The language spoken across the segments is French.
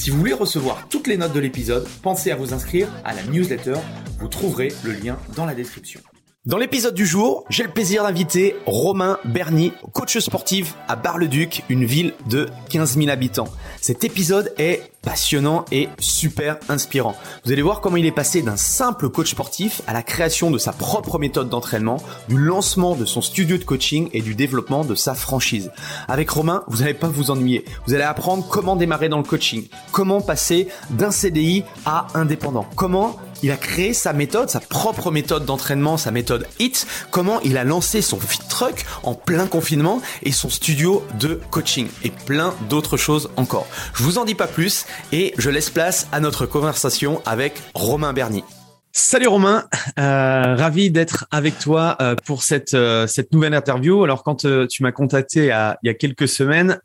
Si vous voulez recevoir toutes les notes de l'épisode, pensez à vous inscrire à la newsletter. Vous trouverez le lien dans la description. Dans l'épisode du jour, j'ai le plaisir d'inviter Romain Berny, coach sportif à Bar-le-Duc, une ville de 15 000 habitants. Cet épisode est passionnant et super inspirant. Vous allez voir comment il est passé d'un simple coach sportif à la création de sa propre méthode d'entraînement, du lancement de son studio de coaching et du développement de sa franchise. Avec Romain, vous n'allez pas vous ennuyer. Vous allez apprendre comment démarrer dans le coaching, comment passer d'un CDI à indépendant, comment il a créé sa méthode, sa propre méthode d'entraînement, sa méthode HIT, comment il a lancé son fit truck en plein confinement et son studio de coaching et plein d'autres choses encore. Je vous en dis pas plus et je laisse place à notre conversation avec Romain Berny. Salut Romain, euh, ravi d'être avec toi euh, pour cette euh, cette nouvelle interview. Alors quand tu m'as contacté il y a quelques semaines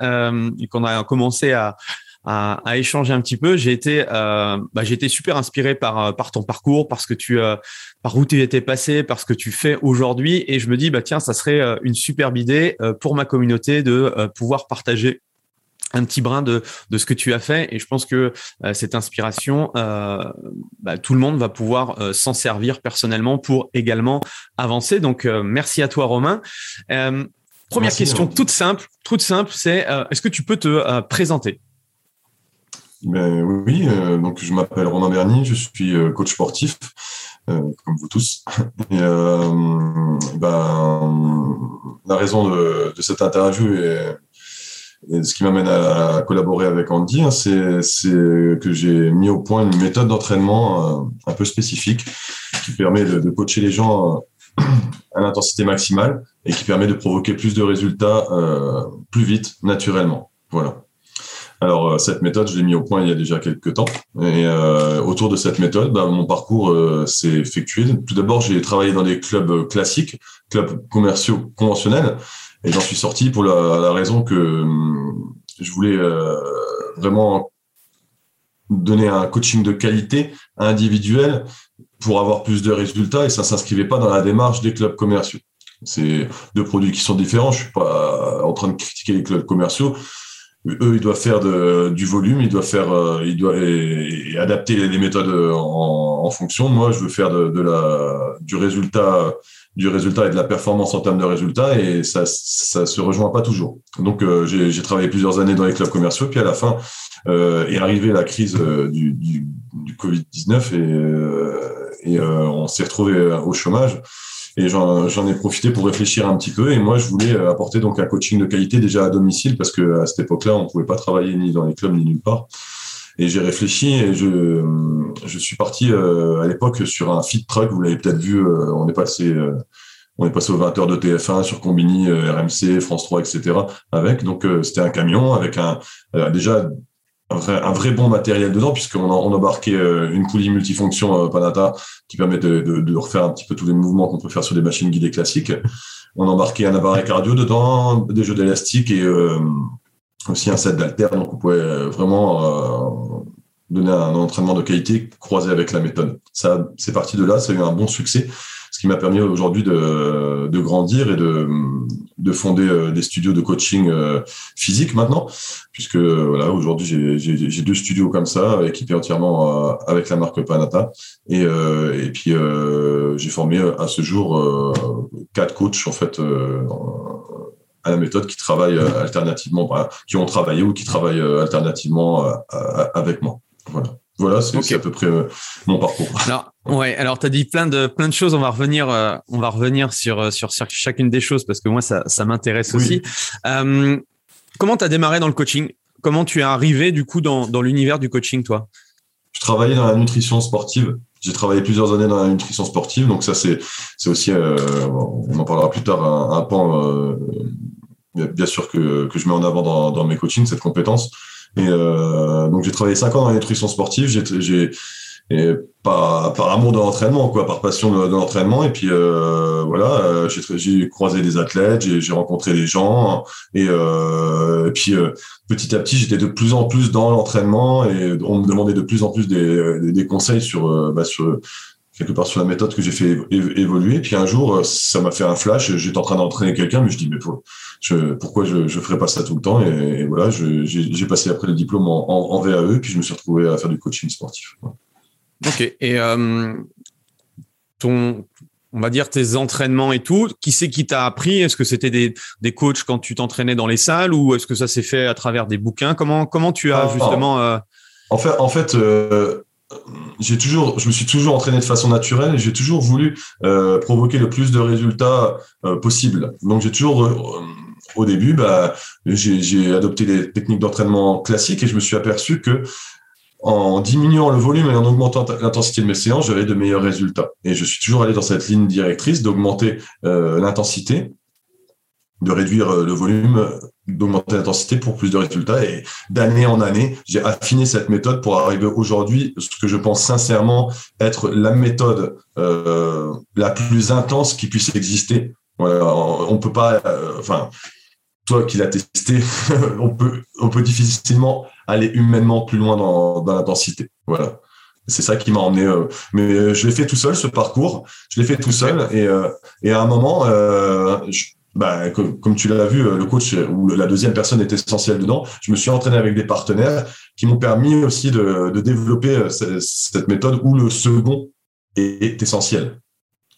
et qu'on a commencé à à, à, échanger un petit peu. J'ai été, euh, bah, j'ai été super inspiré par euh, par ton parcours, parce que tu, euh, par où tu étais passé, par ce que tu fais aujourd'hui, et je me dis bah tiens, ça serait euh, une superbe idée pour ma communauté de pouvoir partager un petit brin de, de ce que tu as fait et je pense que cette inspiration, bah, tout le monde va pouvoir s'en servir personnellement pour également avancer. Donc merci à toi Romain. première question toute simple, toute simple, c'est est-ce que tu peux te présenter? Ben, oui, euh, donc je m'appelle Romain Berny, je suis euh, coach sportif, euh, comme vous tous. Ben, la raison de, de cette interview et, et ce qui m'amène à, collaborer avec Andy, hein, c'est que j'ai mis au point une méthode d'entraînement un peu spécifique qui permet de, de coacher les gens à l'intensité maximale et qui permet de provoquer plus de résultats plus vite, naturellement. Voilà. Alors euh, cette méthode, je l'ai mis au point il y a déjà quelques temps. Et euh, autour de cette méthode, bah, mon parcours euh, s'est effectué. Tout d'abord, j'ai travaillé dans des clubs classiques, clubs commerciaux conventionnels, et j'en suis sorti pour la, raison que hum, je voulais vraiment donner un coaching de qualité individuel pour avoir plus de résultats, et ça s'inscrivait pas dans la démarche des clubs commerciaux. C'est deux produits qui sont différents. Je suis pas en train de critiquer les clubs commerciaux eux, ils doivent faire de, du volume, ils doivent faire, euh, ils doivent et, adapter les méthodes en, en, fonction. Moi, je veux faire de, de, la, du résultat, du résultat et de la performance en termes de résultats, et ça, ça se rejoint pas toujours. Donc, euh, j'ai travaillé plusieurs années dans les clubs commerciaux, puis à la fin euh, est arrivée la crise euh, du, du, du Covid-19 et, et on s'est retrouvé au chômage. Et j'en ai profité pour réfléchir un petit peu. Et moi, je voulais euh, apporter donc un coaching de qualité déjà à domicile parce que à cette époque-là, on pouvait pas travailler ni dans les clubs ni nulle part. Et j'ai réfléchi et je, je suis parti euh, à l'époque sur un feed truck. Vous l'avez peut-être vu. Euh, on est passé. on est passé aux 20 heures de TF1 sur Combini, RMC, France 3, etc. Avec donc c'était un camion avec un déjà un vrai, bon matériel dedans, puisqu'on on embarquait euh, une poulie multifonction euh, Panata qui permet de, refaire un petit peu tous les mouvements qu'on peut faire sur des machines guidées classiques. On embarquait un appareil cardio dedans, des jeux d'élastique et euh, aussi un set d'alter. Donc, on pouvait vraiment donner un entraînement de qualité croisé avec la méthode. Ça, c'est parti de là, ça a eu un bon succès. Ce qui m'a permis aujourd'hui de, grandir et de, de fonder des studios de coaching physique maintenant, puisque voilà, aujourd'hui j'ai deux studios comme ça, équipés entièrement avec la marque Panata, et, et puis j'ai formé à ce jour quatre coachs en fait à la méthode qui travaillent euh, alternativement, qui ont travaillé ou qui travaillent euh, alternativement euh, avec moi. Voilà. Voilà, c'est à peu près mon parcours. Alors, ouais, alors tu as dit plein de plein de choses. On va revenir, on va revenir sur, sur, chacune des choses parce que moi ça, ça m'intéresse aussi. comment tu as démarré dans le coaching? Comment tu es arrivé du coup dans, dans l'univers du coaching, toi? Je travaillais dans la nutrition sportive. J'ai travaillé plusieurs années dans la nutrition sportive, donc ça c'est c'est aussi, on en parlera plus tard, un, un pan bien sûr que, que je mets en avant dans, dans mes coachings, cette compétence. Et euh, donc j'ai travaillé cinq ans dans la nutrition sportive. J'ai par, par amour de l'entraînement, quoi, par passion de, l'entraînement. Et puis euh, voilà, euh, j'ai croisé des athlètes, j'ai rencontré des gens, et, euh, et puis euh, petit à petit, j'étais de plus en plus dans l'entraînement, et on me demandait de plus en plus des, des, conseils sur, euh, bah, sur quelque part sur la méthode que j'ai fait évoluer. Puis un jour, ça m'a fait un flash. J'étais en train d'entraîner quelqu'un, mais je dis mais je, pourquoi je ne ferais pas ça tout le temps et, voilà, j'ai passé après le diplôme en, en, VAE, puis je me suis retrouvé à faire du coaching sportif. Ok. Et euh, ton, on va dire tes entraînements et tout, qui c'est qui t'a appris? Est-ce que c'était des, des coachs quand tu t'entraînais dans les salles ou est-ce que ça s'est fait à travers des bouquins? Comment comment tu as ah, justement euh, En fait, en fait. Euh, j'ai toujours, je me suis toujours entraîné de façon naturelle et j'ai toujours voulu provoquer le plus de résultats possible. Donc j'ai toujours, au début, bah, j'ai adopté des techniques d'entraînement classiques et je me suis aperçu que en diminuant le volume et en augmentant l'intensité de mes séances, j'avais de meilleurs résultats. Et je suis toujours allé dans cette ligne directrice d'augmenter l'intensité de réduire euh, le volume, euh, d'augmenter l'intensité pour plus de résultats. Et d'année en année, j'ai affiné cette méthode pour arriver aujourd'hui, ce que je pense sincèrement être la méthode euh, la plus intense qui puisse exister. Voilà, on peut pas, enfin, toi qui l'as testé, on peut, on peut difficilement aller humainement plus loin dans, dans l'intensité. Voilà. C'est ça qui m'a emmené. mais je l'ai fait tout seul ce parcours. Je l'ai fait tout seul et, et à un moment, je, bah, comme, tu l'as vu, euh, le coach euh, ou la deuxième personne est essentielle dedans. Je me suis entraîné avec des partenaires qui m'ont permis aussi de, développer euh, cette méthode où le second est, essentiel.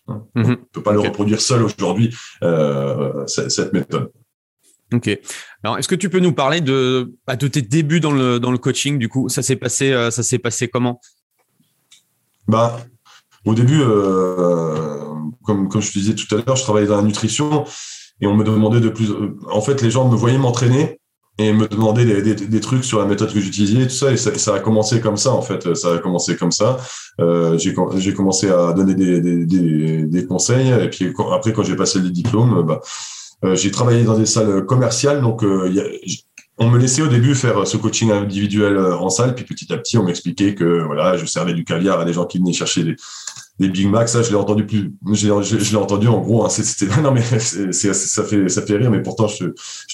Hein. Mhm. On ne peut pas le reproduire seul aujourd'hui, cette méthode. Ok. Alors, est-ce que tu peux nous parler de, bah, de tes débuts dans le, dans le coaching Du coup, ça s'est passé, ça s'est passé comment? Bah, au début, comme, comme je te disais tout à l'heure, je travaillais dans la nutrition et on me demandait de plus. En fait, les gens me voyaient m'entraîner et me demandaient des, des, trucs sur la méthode que j'utilisais et tout ça. Et ça, a commencé comme ça, en fait. Ça a commencé comme ça. Euh, j'ai commencé à donner des, des, conseils. Et puis après, quand j'ai passé le diplôme, bah, euh, j'ai travaillé dans des salles commerciales. Donc, euh, on me laissait au début faire ce coaching individuel en salle, puis petit à petit, on m'expliquait que voilà, je servais du caviar à des gens qui venaient chercher des, Big Mac, ça, je l'ai entendu plus. Je l'ai entendu en gros. Hein, c'était non mais ça fait ça fait rire, mais pourtant je,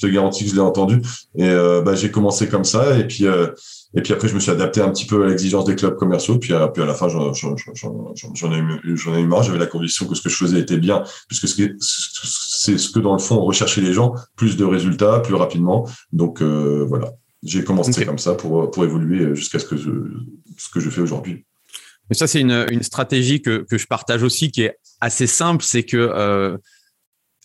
te garantis que je l'ai entendu. Et euh, bah, j'ai commencé comme ça, et puis euh, et puis après je me suis adapté un petit peu à l'exigence des clubs commerciaux. Puis, à, puis à la fin, j'en ai eu j'en ai eu marre. J'avais la conviction que ce que je faisais était bien, puisque c'est ce que dans le fond on recherchait les gens, plus de résultats, plus rapidement. Donc euh, voilà, j'ai commencé comme ça pour pour évoluer jusqu'à ce que je, ce que je fais aujourd'hui. Mais ça, c'est une, une, stratégie que, que, je partage aussi, qui est assez simple, c'est que euh,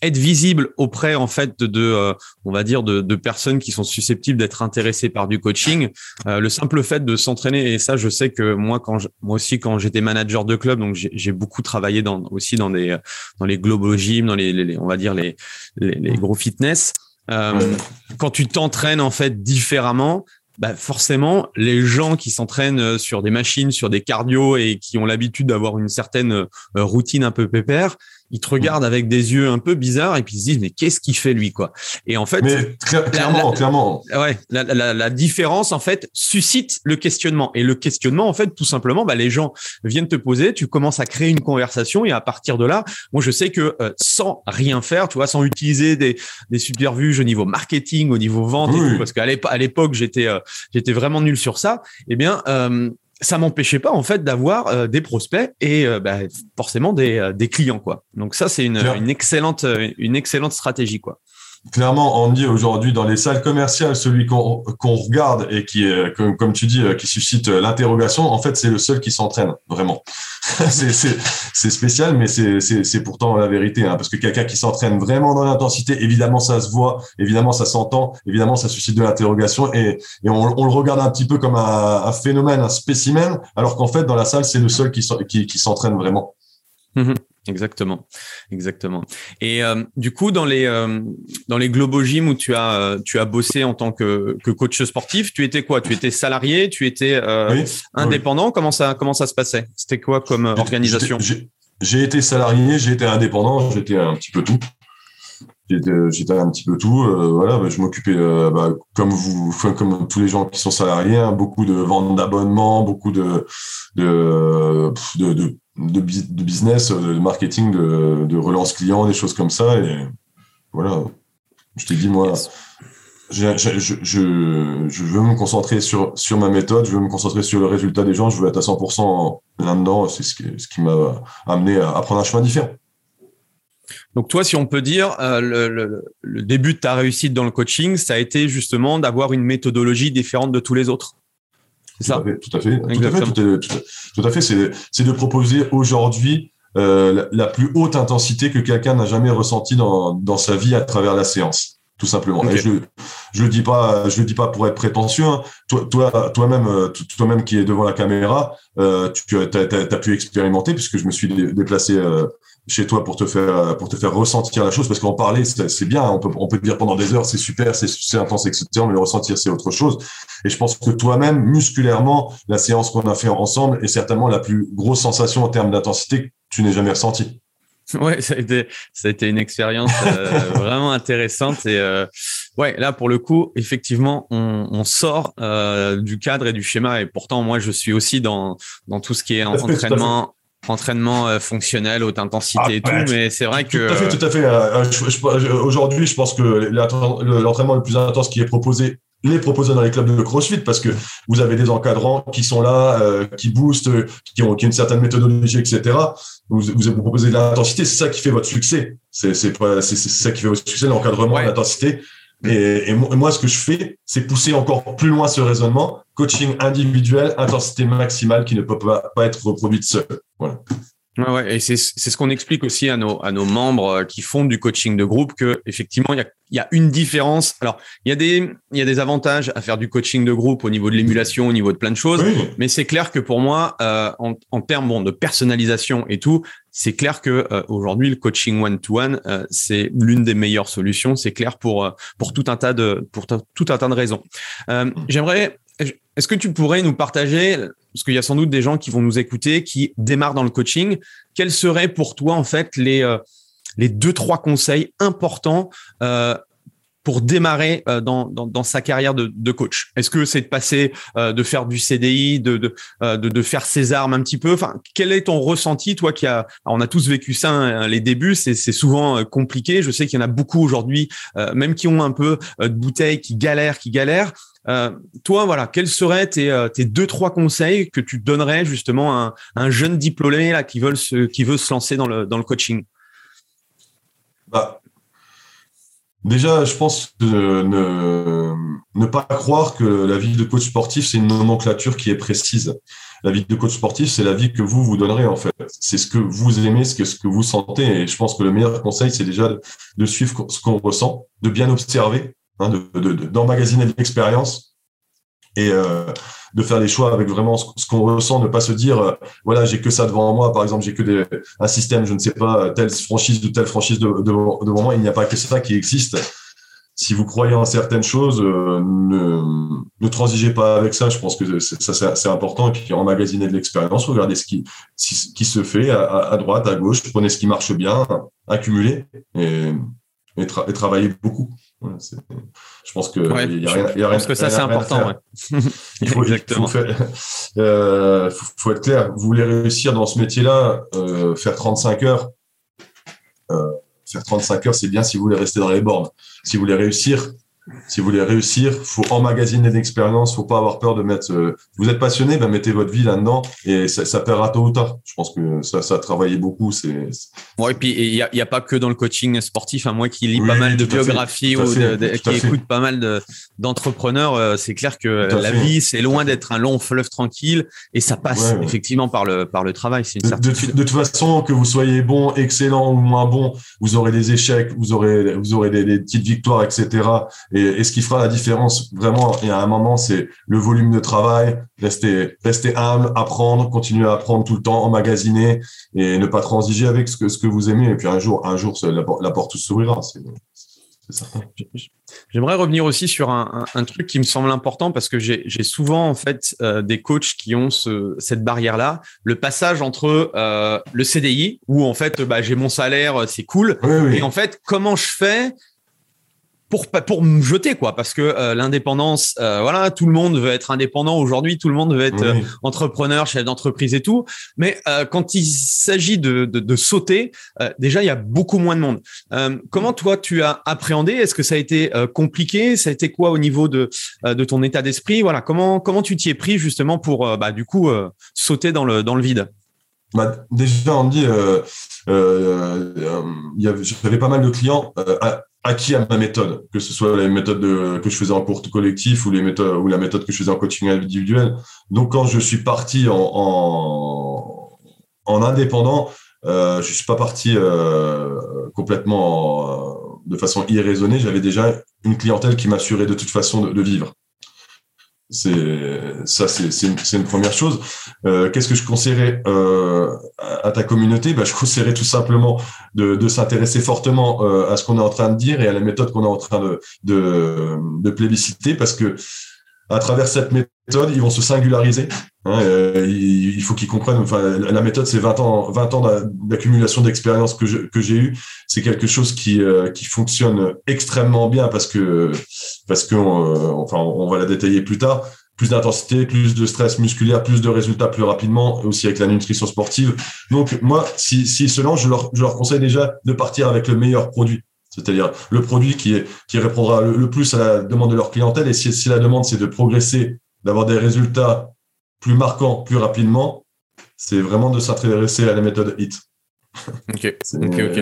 être visible auprès en fait de, euh, on va dire de, de, personnes qui sont susceptibles d'être intéressées par du coaching. Euh, le simple fait de s'entraîner et ça je sais que moi quand moi aussi quand j'étais manager de club donc j'ai beaucoup travaillé dans aussi dans des dans les global gym dans les, les, on va dire les les, les gros fitness. Euh, quand tu t'entraînes en fait différemment bah forcément, les gens qui s'entraînent euh, sur des machines, sur des cardio et qui ont l'habitude d'avoir une certaine euh, routine un peu pépère, ils te regardent avec des yeux un peu bizarres et puis ils se disent mais qu'est-ce qu'il fait lui quoi? Et en fait mais clairement clairement. ouais la, la, la, différence en fait suscite le questionnement. Et le questionnement en fait tout simplement bah, les gens viennent te poser tu commences à créer une conversation et à partir de là moi je sais que euh, sans rien faire tu vois sans utiliser des des supervuges au niveau marketing au niveau vente et tout, parce qu'à l'époque j'étais euh, j'étais vraiment nul sur ça eh bien euh, ça m'empêchait pas en fait d'avoir des prospects et bah, forcément des, des clients quoi. Donc ça c'est une, une excellente une excellente stratégie quoi clairement, on dit aujourd'hui dans les salles commerciales, celui qu'on regarde et qui, comme, tu dis, qui suscite l'interrogation, en fait, c'est le seul qui s'entraîne, vraiment. c'est spécial, mais c'est pourtant la vérité, hein, parce que quelqu'un qui s'entraîne vraiment dans l'intensité, évidemment, ça se voit, évidemment, ça s'entend, évidemment, ça suscite de l'interrogation, et, on, le regarde un petit peu comme un, phénomène, un spécimen, alors qu'en fait, dans la salle, c'est le seul qui, s'entraîne vraiment. Mmh Exactement, exactement. Et euh, du coup, dans les euh, dans les Globo Gym où tu as euh, tu as bossé en tant que, que coach sportif, tu étais quoi? Tu étais salarié? Tu étais indépendant? Comment ça comment ça se passait? C'était quoi comme organisation? J'ai été salarié, j'ai été indépendant, j'étais un petit peu tout. J'étais un petit peu tout. voilà, bah, je m'occupais bah, comme vous, comme tous les gens qui sont salariés, hein, beaucoup de ventes d'abonnements, beaucoup de de, de, de de, business, euh, de marketing, de, relance client, des choses comme ça. Et voilà, je t'ai dit, moi, je, je, veux me concentrer sur, sur ma méthode, je veux me concentrer sur le résultat des gens, je veux être à 100% là-dedans. C'est ce qui, ce qui m'a amené à, prendre un chemin différent. Donc toi, si on peut dire, euh, le, le, début de ta réussite dans le coaching, ça a été justement d'avoir une méthodologie différente de tous les autres. C'est ça. Tout à fait, tout à fait, tout à fait, C'est de proposer aujourd'hui euh, la, plus haute intensité que quelqu'un n'a jamais ressentie dans, dans sa vie à travers la séance, tout simplement. Et je je le dis pas, je le dis pas pour être prétentieux. Hein. Toi, toi, toi-même, euh, toi-même qui est devant la caméra, euh, tu as, as, pu expérimenter puisque je me suis déplacé euh, chez toi pour te faire pour te faire ressentir la chose parce qu'en parler c'est bien on peut on peut dire pendant des heures c'est super c'est intense etc mais le ressentir c'est autre chose. Et je pense que toi-même musculairement la séance qu'on a fait ensemble est certainement la plus grosse sensation en termes d'intensité que tu n'aies jamais ressentie. Ouais, ça a été, ça a été une expérience euh, vraiment intéressante et euh, ouais, là pour le coup, effectivement, on, on sort euh, du cadre et du schéma et pourtant moi je suis aussi dans dans tout ce qui est entraînement, entraînement euh, fonctionnel, haute intensité ah, et tout, mais c'est vrai que... Tout à fait, tout à fait. Euh, euh, aujourd'hui, je pense que l'entraînement le plus intense qui est proposé les proposer dans les clubs de CrossFit parce que vous avez des encadrants qui sont là, qui boostent, qui ont, qui ont une certaine méthodologie, etc. Vous, vous, proposez de l'intensité, c'est ça qui fait votre succès. C'est ça qui fait votre succès, l'encadrement, l'intensité. Et, et, moi, ce que je fais, c'est pousser encore plus loin ce raisonnement. Coaching individuel, intensité maximale qui ne peut pas, pas être reproduite seule. Voilà. Ouais, ouais, et c'est ce qu'on explique aussi à nos, à nos membres euh, qui font du coaching de groupe que effectivement il y a, y a une différence. Alors il y a des il y a des avantages à faire du coaching de groupe au niveau de l'émulation, au niveau de plein de choses, mais c'est clair que pour moi euh, en, en termes bon, de personnalisation et tout, c'est clair que euh, aujourd'hui le coaching one to one c'est l'une des meilleures solutions. C'est clair pour pour tout un tas de pour tout un tas de raisons. J'aimerais est-ce que tu pourrais nous partager, parce qu'il y a sans doute des gens qui vont nous écouter, qui démarrent dans le coaching, quels seraient pour toi en fait les euh, les deux trois conseils importants euh, pour démarrer euh, dans, dans, sa carrière de, coach Est-ce que c'est de passer, de faire du CDI, de, de, de, de, faire ses armes un petit peu? Enfin, quel est ton ressenti, toi qui a, on a tous vécu ça, hein, les débuts, c'est souvent compliqué. Je sais qu'il y en a beaucoup aujourd'hui, même qui ont un peu de bouteilles, qui galèrent, qui galèrent. Euh, toi, voilà, quels seraient tes, euh, tes, deux trois conseils que tu donnerais justement à un, jeune diplômé là qui veut se, qui veut se lancer dans le, dans le coaching? Bah, Déjà, je pense ne, pas croire que la vie de coach sportif c'est une nomenclature qui est précise. La vie de coach sportif, c'est la vie que vous vous donnerez en fait. C'est ce que vous aimez, ce que, vous sentez. Et je pense que le meilleur conseil, c'est déjà de, suivre ce qu'on ressent, de bien observer hein, d'emmagasiner de, de, l'expérience et euh, de faire les choix avec vraiment ce, qu'on ressent, ne pas se dire euh, voilà j'ai que ça devant moi, par exemple j'ai que des, un système, je ne sais pas telle franchise ou telle franchise de, devant, devant moi, il n'y a pas que ça qui existe. Si vous croyez en certaines choses, euh, ne, transigez pas avec ça. Je pense que ça c'est important. Et puis emmagasiner de l'expérience, regardez ce qui, qui se fait à, droite, à gauche, prenez ce qui marche bien, accumulez et, et, et travaillez beaucoup je pense que y a rien, y a rien, que ça c'est important. il, faut, Exactement. Il faut, faire, euh, faut, être clair. Vous voulez réussir dans ce métier-là, euh, faire 35 heures. Euh, faire 35 heures, c'est bien si vous voulez rester dans les bornes. Si vous voulez réussir, si vous voulez réussir, faut emmagasiner l'expérience, faut pas avoir peur de mettre. Euh, vous êtes passionné, ben mettez votre vie là-dedans et ça, ça paiera tôt ou tard. Je pense que ça, ça a travaillé beaucoup. C'est. Ouais, et puis il y a, y a, pas que dans le coaching sportif. Hein, moi qui lis pas mal de biographies ou qui écoute pas mal d'entrepreneurs, euh, c'est clair que la vie c'est loin d'être un long fleuve tranquille et ça passe effectivement par le par le travail. C'est une certitude. De, toute façon, que vous soyez bon, excellent ou moins bon, vous aurez des échecs, vous aurez vous aurez des, des petites victoires, etc. Et et ce qui fera la différence vraiment, y a un moment, c'est le volume de travail, rester, rester humble, apprendre, continuer à apprendre tout le temps, emmagasiner et ne pas transiger avec ce que, ce que vous aimez. Et puis un jour, un jour, la, la porte s'ouvrira. C'est, J'aimerais revenir aussi sur un, un, truc qui me semble important parce que j'ai souvent en fait euh, des coachs qui ont ce, cette barrière-là, le passage entre euh, le CDI où en fait bah, j'ai mon salaire, c'est cool, et en fait comment je fais pour pour me jeter quoi parce que euh, l'indépendance euh, voilà tout le monde veut être indépendant aujourd'hui tout le monde veut être euh, entrepreneur chef d'entreprise et tout. Mais quand il s'agit de, de, de, sauter déjà il y a beaucoup moins de monde. Comment toi tu as appréhendé? Est-ce que ça a été compliqué? Ça a été quoi au niveau de de ton état d'esprit? Voilà comment comment tu t'y es pris justement pour bah du coup sauter dans le dans le vide? Bah, déjà on dit euh, j'avais pas mal de clients acquis à ma méthode, que ce soit la méthode que je faisais en cours collectif ou les méthodes ou la méthode que je faisais en coaching individuel. Donc quand je suis parti en, en, indépendant, euh, je suis pas parti euh, complètement euh, de façon irraisonnée. J'avais déjà une clientèle qui m'assurait de toute façon de vivre. C'est ça, c'est une, première chose. Euh, Qu'est-ce que je conseillerais euh, à, ta communauté? Ben, Je conseillerais tout simplement de, de s'intéresser fortement euh, à ce qu'on est en train de dire et à la méthode qu'on est en train de, de, de plébisciter parce que à travers cette méthode, ils vont se singulariser. Hein, euh, il, faut qu'ils comprennent. Enfin, la méthode, c'est 20 ans, 20 ans d'accumulation d'expérience que j'ai eu. C'est quelque chose qui, euh, qui fonctionne extrêmement bien parce que parce que euh, enfin, on va la détailler plus tard. Plus d'intensité, plus de stress musculaire, plus de résultats plus rapidement, aussi avec la nutrition sportive. Donc moi, si s'ils se lancent, je leur, je leur conseille déjà de partir avec le meilleur produit. C'est-à-dire le produit qui, est, qui répondra le, plus à la demande de leur clientèle. Et si, si la demande, c'est de progresser, d'avoir des résultats plus marquants, plus rapidement, c'est vraiment de s'intéresser à la méthode HIT. Ok.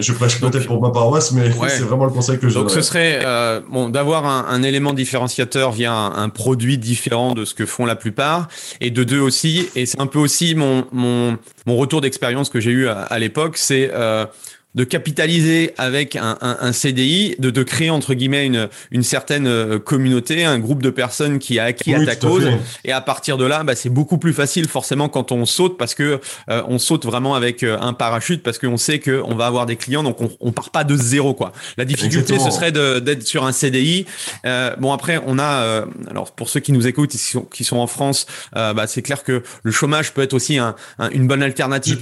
Je prêche peut-être pour ma paroisse, mais c'est vraiment le conseil que je Donc ce serait euh, bon d'avoir un, un, élément différenciateur via un, produit différent de ce que font la plupart, et de deux aussi, et c'est un peu aussi mon mon, mon retour d'expérience que j'ai eu à, à l'époque, c'est euh, de capitaliser avec un, un, un, CDI, de, de créer entre guillemets une, une certaine euh, communauté, un groupe de personnes qui a acquis à ta cause. Et à partir de là, bah, c'est beaucoup plus facile forcément quand on saute parce que euh, on saute vraiment avec euh, un parachute parce qu'on sait qu'on va avoir des clients, donc on, on part pas de zéro quoi. La difficulté, ce serait d'être sur un CDI. Euh, bon après, on a alors pour ceux qui nous écoutent qui sont, qui sont en France, bah, c'est clair que le chômage peut être aussi un, une bonne alternative.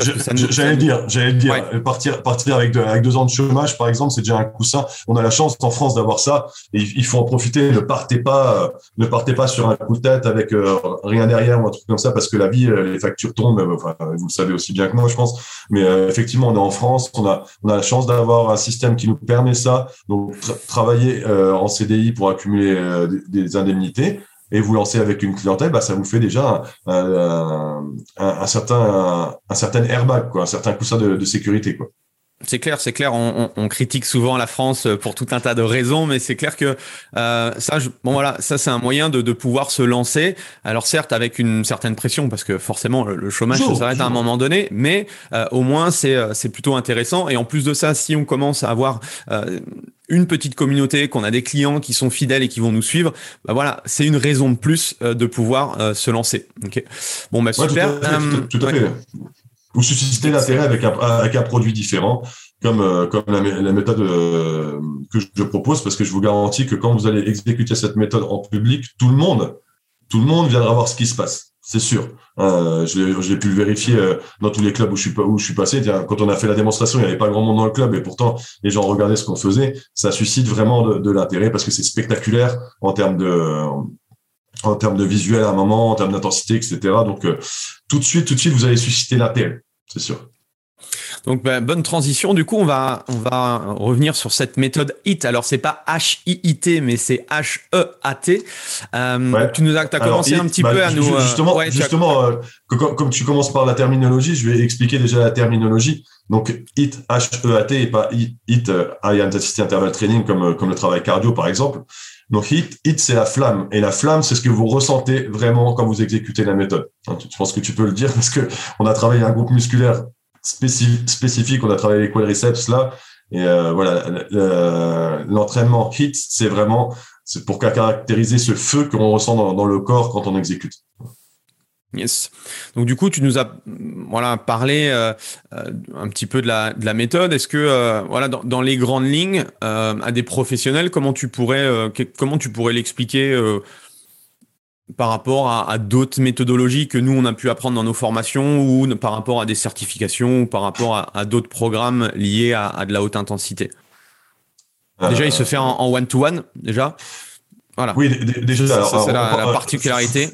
J'allais dire, j'allais dire partir partir avec avec, deux ans de chômage, par exemple, c'est déjà un coussin. On a la chance en France d'avoir ça il faut en profiter. Ne partez pas, euh, ne partez pas sur un coup de tête avec euh, rien derrière ou un truc comme ça parce que la vie, euh, les factures tombent. Vous le savez aussi bien que moi, je pense. Mais effectivement, on est en France, on a, la chance d'avoir un système qui nous permet ça. Donc, travailler en CDI pour accumuler des, indemnités et vous lancer avec une clientèle, bah, ça vous fait déjà un, certain un, certain airbag, un certain coussin de, sécurité. C'est clair, c'est clair. On, on, critique souvent la France pour tout un tas de raisons, mais c'est clair que euh, ça, je, bon voilà, ça c'est un moyen de, de, pouvoir se lancer. Alors certes avec une certaine pression, parce que forcément le, chômage s'arrête à un moment donné, mais euh, au moins c'est euh, c'est plutôt intéressant. Et en plus de ça, si on commence à avoir euh, une petite communauté, qu'on a des clients qui sont fidèles et qui vont nous suivre, bah voilà, c'est une raison de plus de pouvoir se lancer. Ok. Bon bah super. tout à fait vous suscitez l'intérêt avec un, avec un produit différent, comme, euh, comme la, méthode euh, que je propose, parce que je vous garantis que quand vous allez exécuter cette méthode en public, tout le monde, tout le monde viendra voir ce qui se passe. C'est sûr. Euh, J'ai pu le vérifier euh, dans tous les clubs où je suis, où je suis passé. Quand on a fait la démonstration, il n'y avait pas grand monde dans le club et pourtant les gens regardaient ce qu'on faisait. Ça suscite vraiment de, de l'intérêt parce que c'est spectaculaire en termes de en termes de visuel à un moment, en termes d'intensité, etc. Donc tout de suite, tout de suite, vous allez susciter l'intérêt c'est sûr. Donc ben, bonne transition. Du coup, on va on va revenir sur cette méthode HIT. Alors c'est pas H I I T, mais c'est H E A T. Euh, Tu nous as, as commencé un petit bah, peu à nous euh, justement justement euh, comme, tu commences par la terminologie, je vais expliquer déjà la terminologie. Donc HIT H E A T et pas HIT euh, High Intensity Interval Training comme comme le travail cardio par exemple. Donc HIT HIT c'est la flamme et la flamme c'est ce que vous ressentez vraiment quand vous exécutez la méthode. Je pense que tu peux le dire parce que on a travaillé un groupe musculaire spécifique. On a travaillé les quadriceps là. Et euh, voilà, l'entraînement HIT, c'est vraiment c'est pour caractériser ce feu qu'on ressent dans, le corps quand on exécute. Yes. Donc du coup, tu nous as voilà parlé euh, euh, un petit peu de la, de la méthode. Est-ce que voilà dans, dans, les grandes lignes à des professionnels, comment tu pourrais comment tu pourrais l'expliquer par rapport à, d'autres méthodologies que nous, on a pu apprendre dans nos formations ou par rapport à des certifications ou par rapport à, d'autres programmes liés à, de la haute intensité? Déjà, il se fait en one-to-one, déjà. Voilà. Oui, déjà, c'est la, particularité.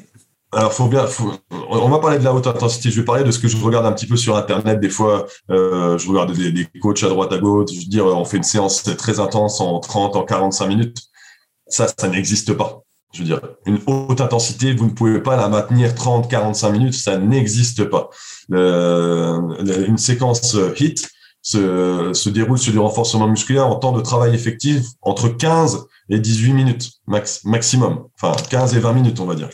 Alors, faut bien, on va parler de la haute intensité. Je vais parler de ce que je regarde un petit peu sur Internet. Des fois, euh, je regarde des, des, coachs à droite, à gauche. Je veux dire, on fait une séance très intense en 30, en 45 minutes. Ça, ça n'existe pas. Je veux dire, une haute intensité, vous ne pouvez pas la maintenir 30, 45 minutes, ça n'existe pas. une séquence HIT se, se, déroule sur du renforcement musculaire en temps de travail effectif entre 15 et 18 minutes max, maximum. Enfin, 15 et 20 minutes, on va dire.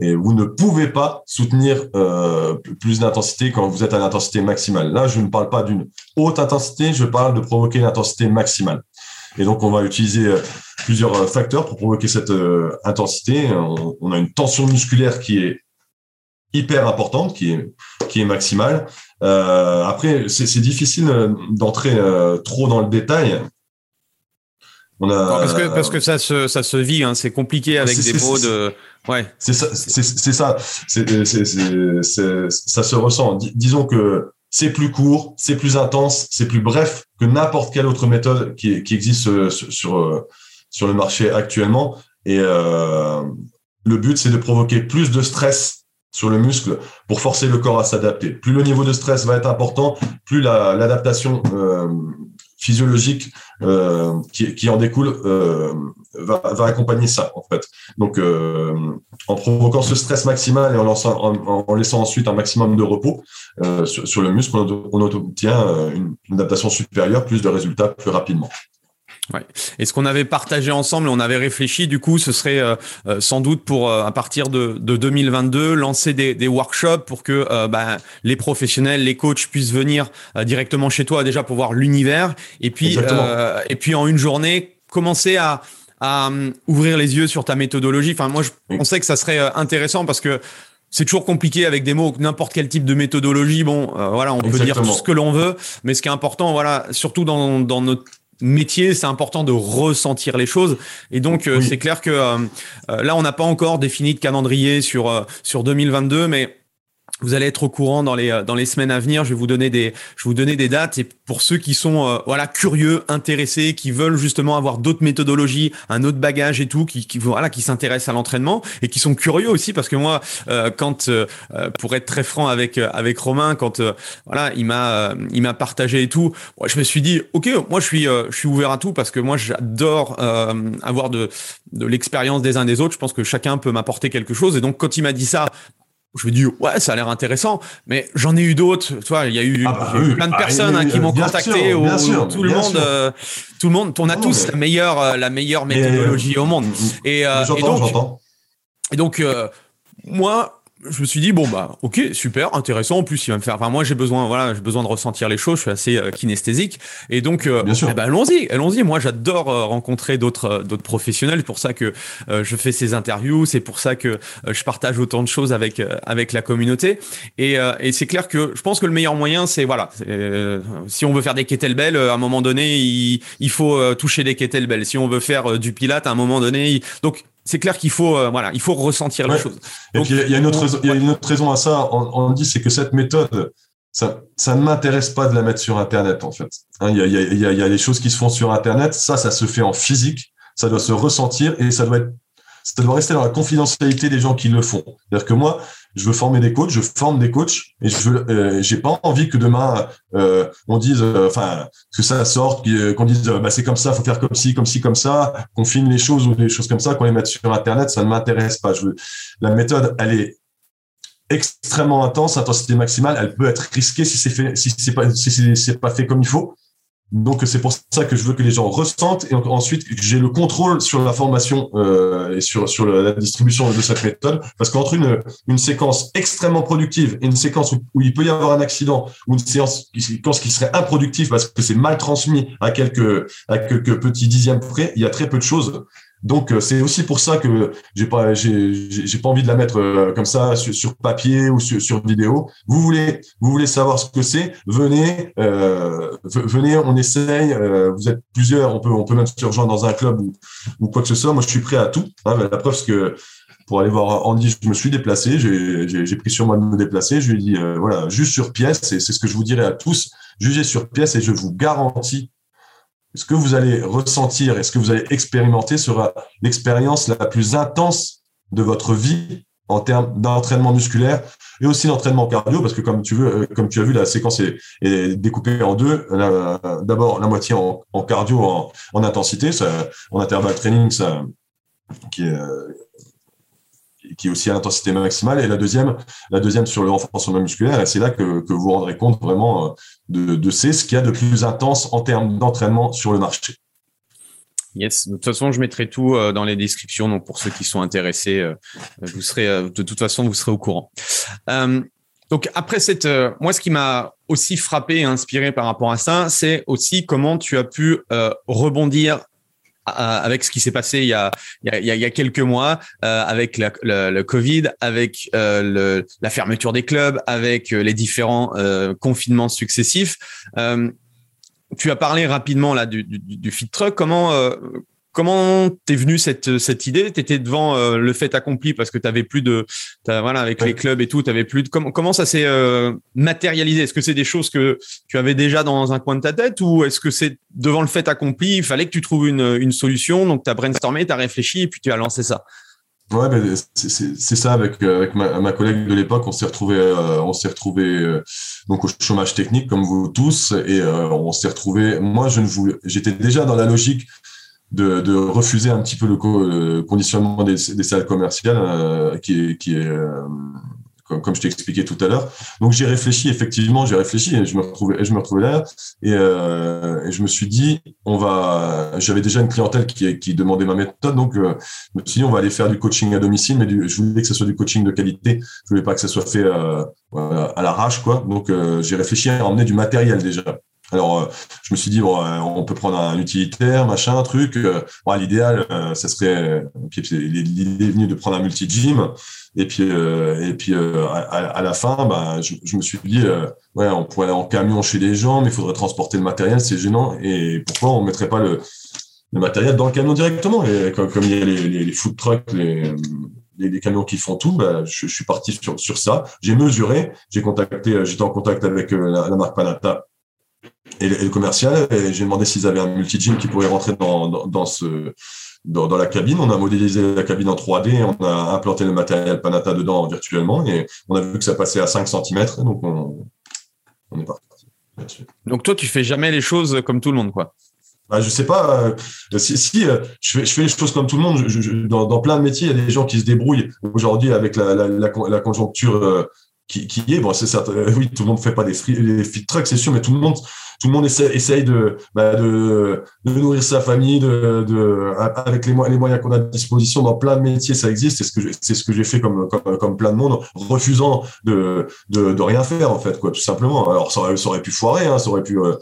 Et vous ne pouvez pas soutenir euh, plus d'intensité quand vous êtes à l'intensité maximale. Là, je ne parle pas d'une haute intensité, je parle de provoquer l'intensité maximale. Et donc, on va utiliser euh, plusieurs euh, facteurs pour provoquer cette intensité. On, a une tension musculaire qui est hyper importante, qui est, qui est maximale. après, c'est difficile d'entrer trop dans le détail. On a, parce que parce que ça se ça se vit, hein, c'est compliqué avec des mots de ouais. C'est ça, c'est ça, c'est ça se ressent. disons que c'est plus court, c'est plus intense, c'est plus bref que n'importe quelle autre méthode qui, qui existe euh, sur, sur, euh, sur, le marché actuellement. Et euh, le but, c'est de provoquer plus de stress sur le muscle pour forcer le corps à s'adapter. Plus le niveau de stress va être important, plus l'adaptation euh, physiologique euh, qui, en découle euh, va, accompagner ça en fait. Donc euh, en provoquant ce stress maximal et en, laissant ensuite un maximum de repos sur, le muscle, on, obtient une adaptation supérieure, plus de résultats plus rapidement. Ouais. Et ce qu'on avait partagé ensemble, on avait réfléchi, du coup, ce serait euh, euh, sans doute pour euh, à partir de, de, 2022 lancer des, des, workshops pour que bah, les professionnels, les coachs puissent venir directement chez toi déjà pour voir l'univers et puis et puis en une journée commencer à à ouvrir les yeux sur ta méthodologie. Enfin, moi, je pensais que ça serait intéressant parce que c'est toujours compliqué avec des mots, n'importe quel type de méthodologie. Bon, voilà, on peut dire tout ce que l'on veut, mais ce qui est important, voilà, surtout dans, dans notre métier, c'est important de ressentir les choses. Et donc, euh, c'est clair que euh, euh, là, on n'a pas encore défini de calendrier sur sur 2022, mais vous allez être au courant dans les dans les semaines à venir. Je vais vous donner des je vous donner des dates et pour ceux qui sont euh, voilà curieux, intéressés, qui veulent justement avoir d'autres méthodologies, un autre bagage et tout, qui, voilà qui s'intéressent à l'entraînement et qui sont curieux aussi parce que moi euh, quand euh, pour être très franc avec avec Romain quand voilà il m'a il m'a partagé et tout, je me suis dit ok moi je suis je suis ouvert à tout parce que moi j'adore avoir de de l'expérience des uns des autres. Je pense que chacun peut m'apporter quelque chose et donc quand il m'a dit ça je me dis ouais ça a l'air intéressant mais j'en ai eu d'autres tu vois il y a eu, ah bah plein de ah, personnes hein, qui m'ont contacté ou, tout, le monde, euh, tout le monde on a tous la meilleure euh, la meilleure méthodologie au monde. et, euh, et donc, et donc moi je me suis dit bon bah ok super intéressant. En plus il va me faire enfin moi j'ai besoin voilà j'ai besoin de ressentir les choses. Je suis assez euh, kinesthésique. Et donc euh, eh ben, allons-y allons-y. Moi j'adore euh, rencontrer d'autres d'autres professionnels. C'est pour ça que je fais ces interviews. C'est pour ça que je partage autant de choses avec avec la communauté. Et, et c'est clair que je pense que le meilleur moyen c'est voilà si on veut faire des kettlebells à un moment donné il, il faut toucher des kettlebells. Si on veut faire du pilate à un moment donné donc c'est clair qu'il faut, euh, voilà, il faut ressentir les choses. Et puis, il y a une autre raison, il y a une autre raison à ça. On, dit, c'est que cette méthode, ça, ça ne m'intéresse pas de la mettre sur Internet, en fait. Hein, il, y a, il, y a, il y a des choses qui se font sur Internet. Ça, ça se fait en physique. Ça doit se ressentir et ça doit être, ça doit rester dans la confidentialité des gens qui le font. C'est-à-dire que moi, je veux former des coachs, je forme des coachs et je veux, euh, j'ai pas envie que demain euh, on dise, euh, enfin, que ça sorte, qu'on dise, bah c'est comme ça, faut faire comme ci, comme ci, comme ça, qu'on filme les choses ou des choses comme ça, qu'on les mette sur Internet, ça ne m'intéresse pas. Je veux, la méthode, elle est extrêmement intense, intensité maximale, elle peut être risquée si c'est fait, si c'est pas, si c'est pas fait comme il faut. Donc c'est pour ça que je veux que les gens ressentent. Et ensuite j'ai le contrôle sur la formation euh, et sur sur la distribution de cette méthode. Parce qu'entre une une séquence extrêmement productive et une séquence où, il peut y avoir un accident ou une séance séquence qui serait improductive parce que c'est mal transmis à quelques à quelques petits dixièmes près, il y a très peu de choses donc euh, c'est aussi pour ça que j'ai pas j'ai pas envie de la mettre euh, comme ça sur, papier ou sur, sur, vidéo. Vous voulez vous voulez savoir ce que c'est Venez euh, venez on essaye. vous êtes plusieurs, on peut on peut même se rejoindre dans un club ou, ou quoi que ce soit. Moi je suis prêt à tout. Hein, la preuve c'est que pour aller voir Andy, je me suis déplacé, j'ai pris sur moi de me déplacer. Je lui ai dit voilà juste sur pièce et c'est ce que je vous dirais à tous. Jugez sur pièce et je vous garantis ce que vous allez ressentir et ce que vous allez expérimenter sera l'expérience la plus intense de votre vie en termes d'entraînement musculaire et aussi d'entraînement cardio, parce que comme tu veux, euh, comme tu as vu, la séquence est, découpée en deux. D'abord, la moitié en, cardio, en, intensité, en intervalle training, ça, qui est, qui est aussi à l'intensité maximale, et la deuxième, la deuxième sur le renforcement musculaire. Et c'est là que, que, vous vous rendrez compte vraiment euh, de, de ce qu'il y a de plus intense en termes d'entraînement sur le marché. Yes. De toute façon, je mettrai tout euh, dans les descriptions. Donc, pour ceux qui sont intéressés, euh, vous serez, de toute façon, vous serez au courant. donc, après cette, moi, ce qui m'a aussi frappé et inspiré par rapport à ça, c'est aussi comment tu as pu rebondir avec ce qui s'est passé il y a, il y a, il y a quelques mois, euh, avec le, le, Covid, avec euh, le, la fermeture des clubs, avec euh, les différents euh, confinements successifs. Euh, tu as parlé rapidement là du, du, du feed truck. Comment Comment t'es venu cette cette idée? T'étais devant euh, le fait accompli parce que t'avais plus de voilà avec les clubs et tout, t'avais plus de comment comment ça s'est euh, matérialisé? Est-ce que c'est des choses que tu avais déjà dans un coin de ta tête ou est-ce que c'est devant le fait accompli Il fallait que tu trouves une une solution, donc t'as brainstormé, t'as réfléchi et puis tu as lancé ça. Ouais, ben, c'est ça avec euh, avec ma, ma collègue de l'époque, on s'est retrouvé on s'est retrouvé donc au chômage technique comme vous tous et on s'est retrouvé. Moi, je ne voulais, j'étais déjà dans la logique de, refuser un petit peu le, conditionnement des, salles commerciales euh, qui est, euh, comme, je t'ai expliqué tout à l'heure. Donc j'ai réfléchi, effectivement, j'ai réfléchi et je me retrouvais, je me retrouvais là et, euh, et, je me suis dit, on va. J'avais déjà une clientèle qui, demandait ma méthode, donc euh, je me suis dit, on va aller faire du coaching à domicile, mais je voulais que ce soit du coaching de qualité. Je voulais pas que ça soit fait à l'arrache, quoi. Donc j'ai réfléchi à emmener du matériel déjà. Alors, euh, je me suis dit, bon, euh, on peut prendre un utilitaire, machin, truc. Euh, l'idéal, ça serait. L'idée est venue de prendre un multi-gym. Et puis, et puis à, la fin, bah, je, me suis dit, ouais, on pourrait aller en camion chez les gens, mais il faudrait transporter le matériel, c'est gênant. Et pourquoi on ne mettrait pas le, le, matériel dans le camion directement? Et comme, il y a les, les, food trucks, les, les, camions qui font tout, bah, je, suis parti sur, sur ça. J'ai mesuré, j'ai contacté, j'étais en contact avec la, la marque Panata et le, commercial. J'ai demandé s'ils avaient un multi-gym qui pourrait rentrer dans, dans, dans ce, dans, dans, la cabine. On a modélisé la cabine en 3D, on a implanté le matériel Panata dedans virtuellement et on a vu que ça passait à 5 cm. Donc, on, on est parti. Donc, toi, tu fais jamais les choses comme tout le monde, quoi. Bah, je sais pas. Euh, si, si euh, je, fais, je fais les choses comme tout le monde, je, dans, dans, plein de métiers, il y a des gens qui se débrouillent aujourd'hui avec la, la, la, la conjoncture euh, qui, est. Bon, c'est ça. Oui, tout le monde fait pas des free, les fit trucks, c'est sûr, mais tout le monde tout le monde essaie, essaye de, bah, de, de, nourrir sa famille, de, de avec les, les moyens qu'on a à disposition dans plein de métiers, ça existe. C'est ce que c'est ce que j'ai fait comme, comme, comme plein de monde, refusant de, de, de, rien faire en fait, quoi, tout simplement. Alors ça aurait, ça aurait pu foirer, hein, ça aurait pu, euh,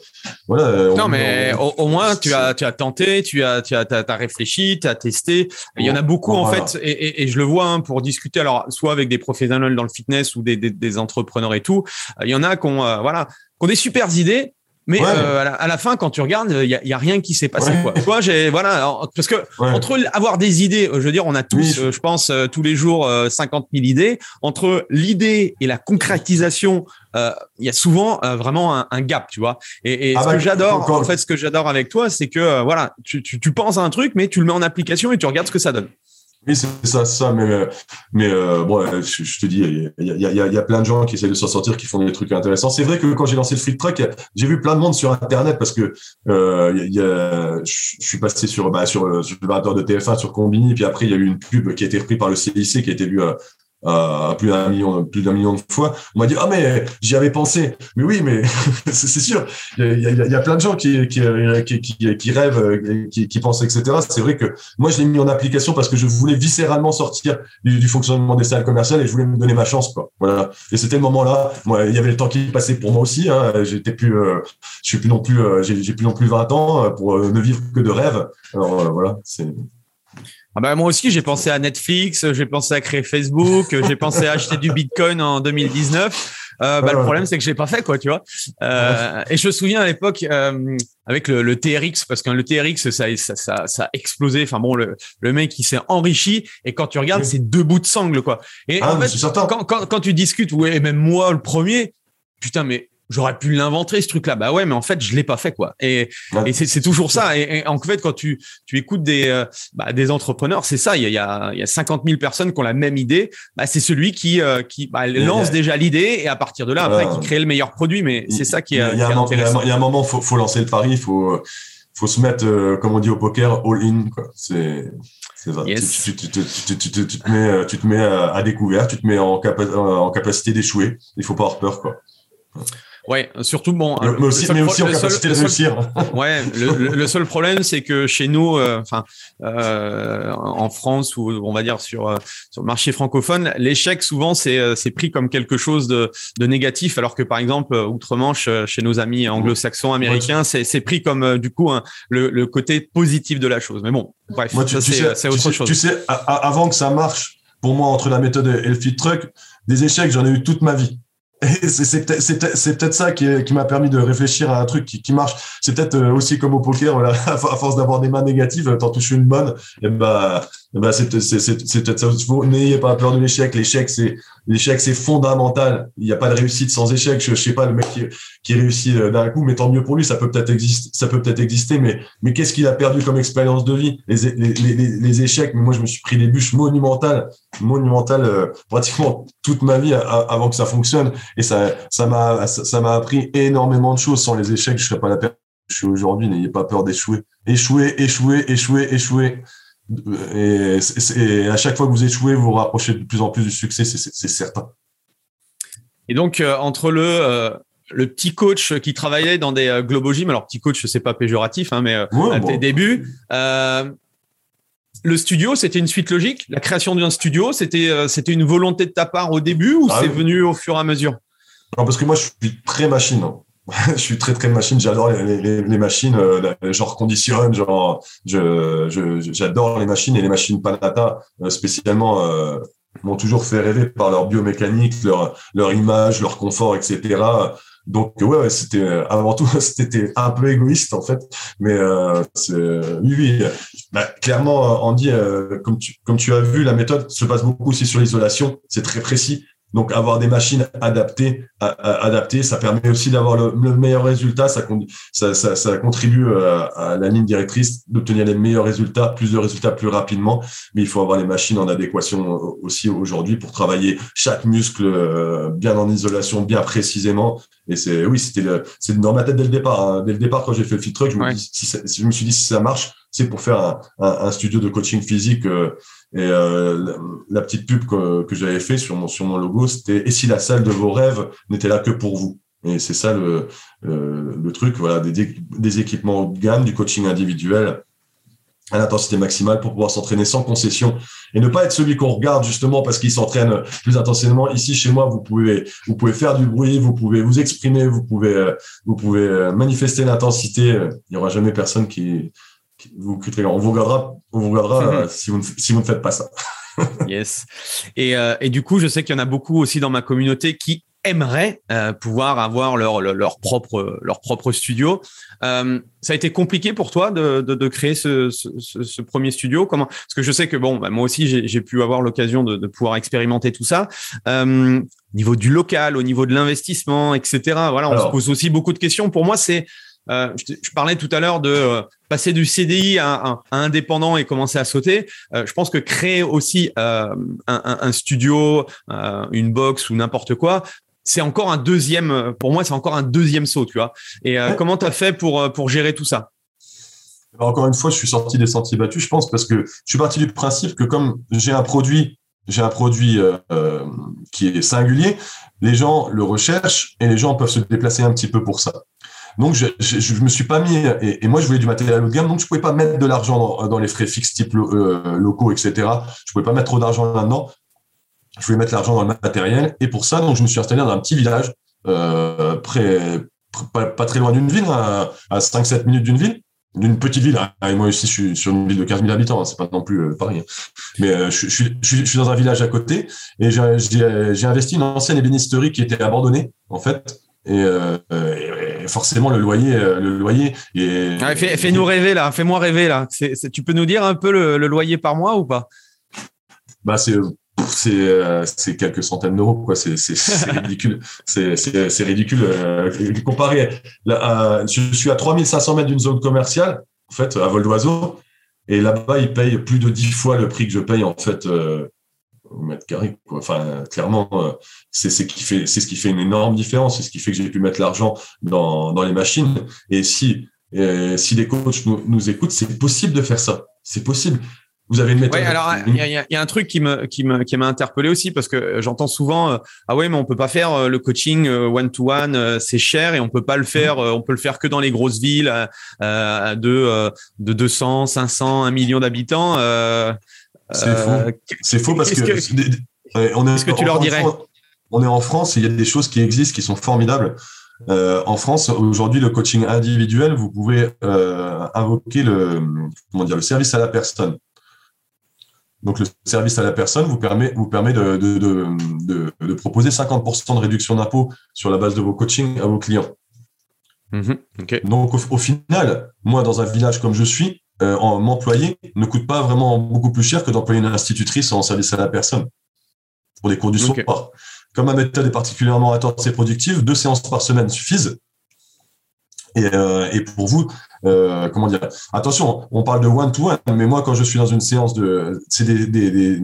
voilà. Non, mais au, moins tu as, tu as tenté, tu as, tu as, as, réfléchi, tu as testé. Il y en a beaucoup en fait, et, et, et, je le vois hein, pour discuter. Alors soit avec des professionnels dans le fitness ou des, des, des entrepreneurs et tout. Il y en a qui ont, euh, voilà, qui ont des super idées, mais euh, à, la, fin, quand tu regardes, il y a, y a, rien qui s'est passé. Quoi. Toi, j'ai voilà, parce que entre avoir des idées, je veux dire, on a tous, euh, je pense, euh, tous les jours 50 000 idées. Entre l'idée et la concrétisation, il y a souvent vraiment un, un, gap, tu vois. Et, et ah ce bah, que j'adore, en fait, ce que j'adore avec toi, c'est que voilà, tu, tu, tu penses à un truc, mais tu le mets en application et tu regardes ce que ça donne. Oui, c'est ça, ça. Mais, mais euh, bon, je, te dis, il y a, y, a, plein de gens qui essayent de s'en sortir, qui font des trucs intéressants. C'est vrai que quand j'ai lancé le free truck, j'ai vu plein de monde sur Internet parce que euh, je suis passé sur, bah, sur, sur le de TF1, sur Combini, puis après, il y a eu une pub qui a été reprise par le CIC, qui a été vue euh, plus d'un million, plus d'un million de fois. On m'a dit ah mais j'y avais pensé. Mais oui, mais c'est sûr. Il y a, plein de gens qui qui, qui, qui, rêvent, qui, qui pensent, etc. C'est vrai que moi je l'ai mis en application parce que je voulais viscéralement sortir du, du, fonctionnement des salles commerciales et je voulais me donner ma chance quoi. Voilà. Et c'était le moment là. Moi, il y avait le temps qui passait pour moi aussi. Hein. J'étais plus, euh, je suis plus non plus, euh, j'ai plus non plus 20 ans pour ne vivre que de rêves. Alors voilà, c'est ah bah moi aussi, j'ai pensé à Netflix, j'ai pensé à créer Facebook, j'ai pensé à acheter du Bitcoin en 2019. Euh, bah, le problème, c'est que je l'ai pas fait, quoi, tu vois. Euh, et je me souviens à l'époque euh, avec le, le, TRX, parce que le TRX, ça, ça, ça, ça a explosé. Enfin bon, le, le mec, il s'est enrichi. Et quand tu regardes, c'est deux bouts de sangle, quoi. Et ah, en fait, quand, quand, quand, tu discutes, ouais, même moi, le premier, putain, mais j'aurais pu l'inventer ce truc là bah ouais mais en fait je l'ai pas fait quoi. Et, et c'est toujours ça. Et, en fait quand tu tu écoutes des euh, bah, des entrepreneurs c'est ça. Il y a y a 50 000 personnes qui ont la même idée. Bah, c'est celui qui euh, qui bah, lance déjà l'idée et à partir de là après qui crée le meilleur produit. Mais c'est ça qui est, il y a, un, intéressant. il y a un moment faut faut lancer le pari faut faut se mettre euh, comme on dit au poker all in quoi. C'est c'est ça. Tu, tu, tu, tu, te mets, tu te mets à découvert, tu te mets en, en capacité d'échouer. Il faut pas avoir peur, quoi. Ouais, surtout bon. mais aussi, mais aussi en capacité de réussir. ouais, le, seul problème, c'est que chez nous, euh, enfin, euh, en France ou on va dire sur euh, sur le marché francophone, l'échec souvent c'est euh, c'est pris comme quelque chose de, de négatif, alors que par exemple outre-Manche, chez nos amis anglo-saxons, américains, c'est c'est pris comme du coup le, le côté positif de la chose. Mais bon, bref, ça c'est autre chose. Tu sais, avant que ça marche, pour moi entre la méthode et le feed truck, des échecs, j'en ai eu toute ma vie c'est peut-être ça qui, qui m'a permis de réfléchir à un truc qui, qui marche. C'est peut-être euh, aussi comme au poker, voilà, à force d'avoir des mains négatives, t'en touches une bonne, et bah, bah c'est peut-être ça. N'ayez pas peur de l'échec. L'échec, c'est l'échec, c'est fondamental. Il n'y a pas de réussite sans échec. Je, je sais pas le mec qui, qui réussit euh, d'un coup, mais tant mieux pour lui. Ça peut peut-être exister. Ça peut peut-être exister, mais mais qu'est-ce qu'il a perdu comme expérience de vie? Les, les, les, les, échecs. Mais moi, je me suis pris des bûches monumentales, monumentales, euh, pratiquement toute ma vie avant que ça fonctionne. Et ça, ça m'a, ça m'a appris énormément de choses. Sans les échecs, je serais pas la personne je suis aujourd'hui. N'ayez pas peur d'échouer. Échouer, échouer, échouer, échouer. Et, à chaque fois que vous échouez, vous vous rapprochez de plus en plus du succès, c'est certain. Et donc, euh, entre le, euh, le petit coach qui travaillait dans des euh, Globo Gym, alors petit coach, c'est pas péjoratif, hein, mais à tes débuts, le studio, c'était une suite logique? La création d'un studio, c'était c'était une volonté de ta part au début ou ah c'est venu au fur et à mesure? Non, parce que moi, je suis très machine. Hein. je suis très très machine. J'adore les, les, les, machines, euh, genre conditionne, genre je j'adore les machines et les machines Panata euh, spécialement euh, m'ont toujours fait rêver par leur biomécanique, leur leur image, leur confort, etc. Donc ouais, c'était avant tout c'était un peu égoïste en fait, mais euh, oui, oui. Bah, clairement Andy, comme tu comme tu as vu, la méthode se base beaucoup aussi sur l'isolation. C'est très précis. Donc, avoir des machines adaptées, adaptées ça permet aussi d'avoir le, meilleur résultat. Ça, ça, ça, ça contribue euh, à, la ligne directrice d'obtenir les meilleurs résultats, plus de résultats plus rapidement. Mais il faut avoir les machines en adéquation aussi aujourd'hui pour travailler chaque muscle euh, bien en isolation, bien précisément. Et c'est oui, c'était c'est dans ma tête dès le départ. Hein. Dès le départ, quand j'ai fait le fit truck, je, me si je me suis dit si ça marche, c'est pour faire un, un, studio de coaching physique. Euh, et euh, la, petite pub que, que j'avais fait sur mon, sur mon logo, c'était et si la salle de vos rêves n'était là que pour vous? Et c'est ça le, euh, le truc, voilà, des, des équipements haut de gamme, du coaching individuel à l'intensité maximale pour pouvoir s'entraîner sans concession et ne pas être celui qu'on regarde justement parce qu'il s'entraîne plus intensément. Ici, chez moi, vous pouvez, vous pouvez faire du bruit, vous pouvez vous exprimer, vous pouvez, vous pouvez manifester l'intensité. Il n'y aura jamais personne qui, vous On vous regardera, on vous regardera euh, si, vous, si vous ne faites pas ça. yes. Et, euh, et, du coup, je sais qu'il y en a beaucoup aussi dans ma communauté qui aimeraient euh, pouvoir avoir leur, leur, propre, leur propre studio. Euh, ça a été compliqué pour toi de, de, de créer ce, ce, ce, premier studio? Comment? Parce que je sais que bon, bah, moi aussi, j'ai pu avoir l'occasion de, de, pouvoir expérimenter tout ça. Au niveau du local, au niveau de l'investissement, etc. Voilà, on se pose aussi beaucoup de questions. Pour moi, c'est je, parlais tout à l'heure de passer du CDI à, indépendant et commencer à sauter. je pense que créer aussi un, un, studio, une box ou n'importe quoi, c'est encore un deuxième. Pour moi, c'est encore un deuxième saut, tu vois. Et comment tu as fait pour pour gérer tout ça? Encore une fois, je suis sorti des sentiers battus, je pense, parce que je suis parti du principe que comme j'ai un produit, j'ai un produit euh, euh, qui est singulier, les gens le recherchent et les gens peuvent se déplacer un petit peu pour ça. Donc, je, je, me suis pas mis, et, moi, je voulais du matériel haut de gamme, donc je pouvais pas mettre de l'argent dans, les frais fixes type euh, locaux, etc. Je pouvais pas mettre trop d'argent là-dedans. Je voulais mettre l'argent dans le matériel, et pour ça, donc, je me suis installé dans un petit village, près, pas, très loin d'une ville, à, à 5-7 minutes d'une ville d'une petite ville. Ah, et moi aussi, je suis sur une ville de 15 000 habitants. Hein, c'est pas non plus euh, Paris. Hein. Mais euh, je, je, je, suis dans un village à côté et j'ai investi une ancienne ébénisterie qui était abandonnée, en fait. Euh, et forcément, le loyer, euh, le loyer. Est, ah, fais, nous rêver là. Fais-moi rêver là. Tu peux nous dire un peu le, le loyer par mois ou pas? Bah c'est euh, c'est quelques centaines d'euros quoi c'est ridicule c'est ridicule euh, comparé je suis à 3500 mètres d'une zone commerciale en fait à vol d'oiseau et là-bas ils payent plus de 10 fois le prix que je paye en fait euh, au mètre carré enfin clairement c'est ce qui fait c'est ce qui fait une énorme différence c'est ce qui fait que j'ai pu mettre l'argent dans, dans les machines et si si les coachs nous, nous écoutent c'est possible de faire ça c'est possible vous avez une méthode. Ouais, alors il y, a, un truc qui me qui me qui m'a interpellé aussi parce que j'entends souvent euh, ah ouais mais on peut pas faire euh, le coaching one to one c'est cher et on peut pas le faire on peut le faire que dans les grosses villes euh, de de 200 500 1 million d'habitants. C'est faux. C'est faux parce que, on est. ce que tu leur dirais On est en France et il y a des choses qui existent qui sont formidables. en France, aujourd'hui, le coaching individuel, vous pouvez invoquer le, comment dire, le service à la personne. Donc, le service à la personne vous permet, vous permet de, de, de, de proposer 50% de réduction d'impôt sur la base de vos coachings à vos clients. Mm-hmm. Donc, au, final, moi, dans un village comme je suis, euh, m'employer ne coûte pas vraiment beaucoup plus cher que d'employer une institutrice en service à la personne pour des cours du soir. Comme ma méthode est particulièrement intense et productive, deux séances par semaine suffisent. Et, euh, et pour vous, euh, comment dire Attention, on parle de one to one, mais moi quand je suis dans une séance de, c'est des, des, des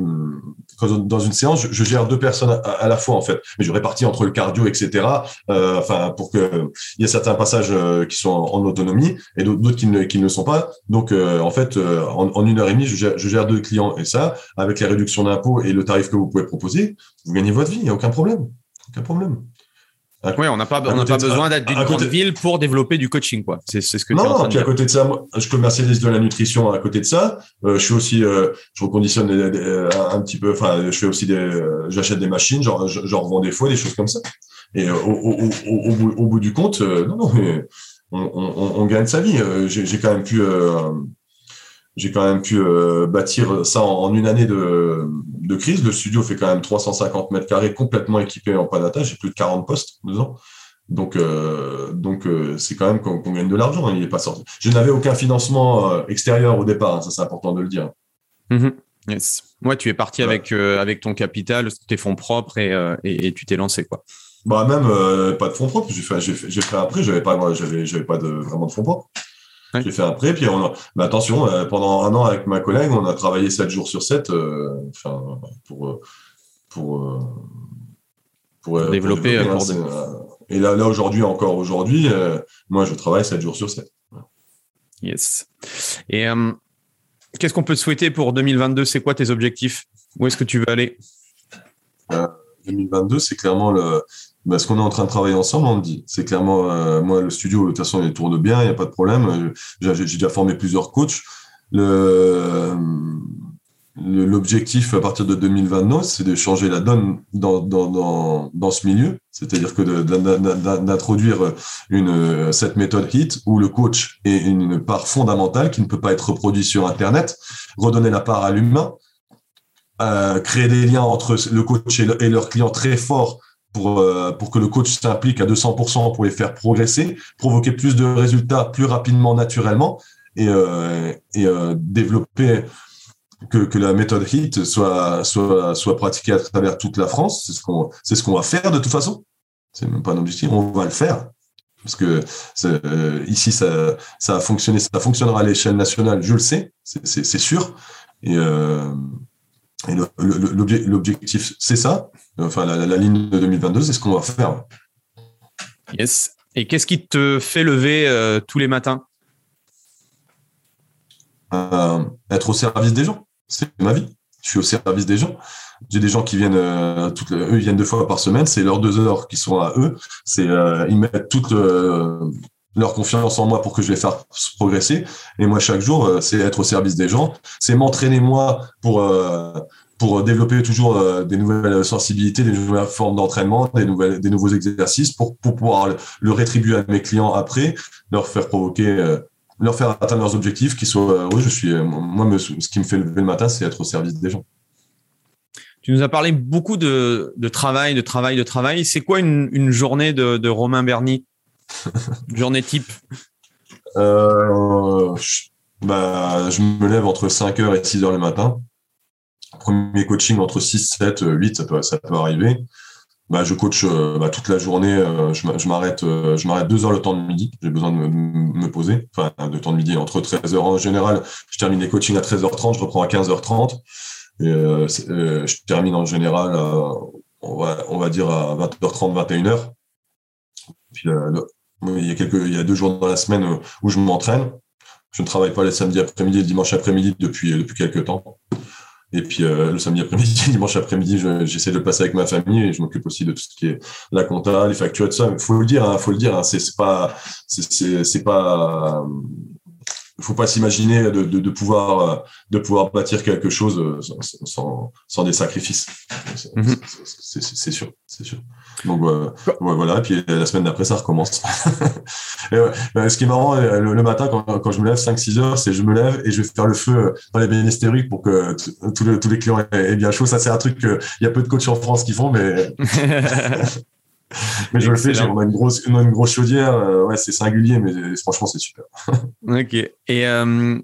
dans une séance, je, gère deux personnes à, la fois en fait, mais je répartis entre le cardio, etc. Euh, enfin, pour que il y a certains passages euh, qui sont en, autonomie et d'autres qui ne, qui ne sont pas. Donc euh, en fait, euh, en, en, une heure et demie, je gère, je gère deux clients et ça, avec les réductions d'impôts et le tarif que vous pouvez proposer, vous gagnez votre vie, il n'y a aucun problème, aucun problème. Oui, on n'a pas, on pas besoin d'être d'une grande ville pour développer du coaching, quoi. C'est ce que non, tu es en train de dire. à côté de ça, moi, je commercialise de la nutrition à côté de ça. Euh, je suis aussi, euh, je reconditionne un petit peu, enfin, je fais aussi des, euh, j'achète des machines, genre, j'en revends des fois, des choses comme ça. Et au, au, au, bout, au bout du compte, non, non, mais on, on, on, gagne sa vie. J'ai quand même pu j'ai quand même pu euh, bâtir ça en, une année de, de, crise. Le studio fait quand même 350 mètres carrés complètement équipé en panata. J'ai plus de 40 postes dedans. Donc, euh, donc euh, c'est quand même qu'on gagne de l'argent. Hein. il est pas sorti. Je n'avais aucun financement extérieur au départ. Hein. ça, c'est important de le dire. Mm-hmm. yes. Ouais, tu es parti avec avec ton capital, tes fonds propres et, et, tu t'es lancé quoi. Bah même pas de fonds propres. J'ai fait, fait, fait, après. J'avais pas, j'avais pas de vraiment de fonds propres. J'ai fait un prêt, puis on a... mais attention, euh, pendant un an avec ma collègue, on a travaillé 7 jours sur 7 euh, enfin, pour, euh, pour, pour, développer. Hein, et là, là aujourd'hui, encore aujourd'hui, moi, je travaille 7 jours sur 7. Yes. Et qu'est-ce qu'on peut te souhaiter pour 2022 C'est quoi tes objectifs? Où est-ce que tu veux aller? 2022, c'est clairement le, bah, ce qu'on est en train de travailler ensemble, on dit. C'est clairement, euh, moi, le studio, de toute façon, il tourne bien, il n'y a pas de problème. J'ai déjà formé plusieurs coachs. L'objectif à partir de 2029, c'est de changer la donne dans, dans, dans, dans ce milieu. C'est-à-dire que d'introduire une, cette méthode HIT où le coach est une part fondamentale qui ne peut pas être reproduite sur Internet, redonner la part à l'humain, euh, créer des liens entre le coach et, le, et leur client très forts pour, euh, pour que le coach s'implique à 200% pour les faire progresser, provoquer plus de résultats plus rapidement, naturellement, et, euh, et euh, développer que, que la méthode HIT soit, soit, soit pratiquée à travers toute la France. C'est ce qu'on ce qu'on va faire de toute façon. C'est même pas un objectif, on va le faire. parce que ici ça, ça a fonctionné, ça fonctionnera à l'échelle nationale, je le sais, c'est sûr. Et, et l'objectif, c'est ça. Enfin, la, la, ligne de 2022, c'est ce qu'on va faire. Yes. Et qu'est-ce qui te fait lever euh, tous les matins? Euh, Être au service des gens. C'est ma vie. Je suis au service des gens. J'ai des gens qui viennent, euh, toutes, eux, ils viennent deux fois par semaine. C'est leurs deux heures qui sont à eux. C'est, ils mettent toute leur confiance en moi pour que je les fasse progresser. Et moi, chaque jour, c'est être au service des gens. C'est m'entraîner moi pour pour développer toujours euh, des nouvelles sensibilités, des nouvelles formes d'entraînement, des, des nouveaux exercices pour, pour pouvoir le, rétribuer à mes clients après, leur faire provoquer, euh, leur faire atteindre leurs objectifs, qui soient, euh, oui, je suis, moi, ce qui me fait lever le matin, c'est être au service des gens. Tu nous as parlé beaucoup de, travail, de travail, de travail. C'est quoi une, journée de, de Romain Berny Journée type euh, je, bah, je me lève entre 5h et 6h le matin premier coaching entre 6, 7, 8, ça peut, arriver. Bah, je coach euh, bah, toute la journée. Euh, je m'arrête, je m'arrête deux heures le temps de midi. J'ai besoin de me, poser. Enfin, de temps de midi entre 13 heures en général. Je termine les coachings à 13h30. Je reprends à 15h30. Et je termine en général, on, va, on va dire à 20h30, 21h. Puis il y a quelques, il y a deux jours dans la semaine où je m'entraîne. Je ne travaille pas les samedis après-midi et le dimanche après-midi depuis depuis quelques temps. Et puis euh, le samedi après-midi, dimanche après-midi, j'essaie de le passer avec ma famille et je m'occupe aussi de tout ce qui est la compta, les factures tout ça. Il faut le dire, hein, faut le dire. Hein, c'est pas, c'est pas, faut pas s'imaginer de, de, de, pouvoir de pouvoir bâtir quelque chose euh, sans, sans, des sacrifices. Mhm. C'est sûr, c'est sûr. Donc voilà, et puis la semaine d'après ça recommence. et ce qui est marrant le, matin quand, quand, je me lève 5-6 heures, c'est je me lève et je vais faire le feu dans les bénistériques pour que tous les, tous les clients aient, bien chaud. Ça c'est un truc qu'il y a peu de coachs en France qui font, mais mais je le fais, on a une grosse, une, grosse chaudière. Euh, ouais, c'est singulier, mais franchement, c'est super. ok. Et euh,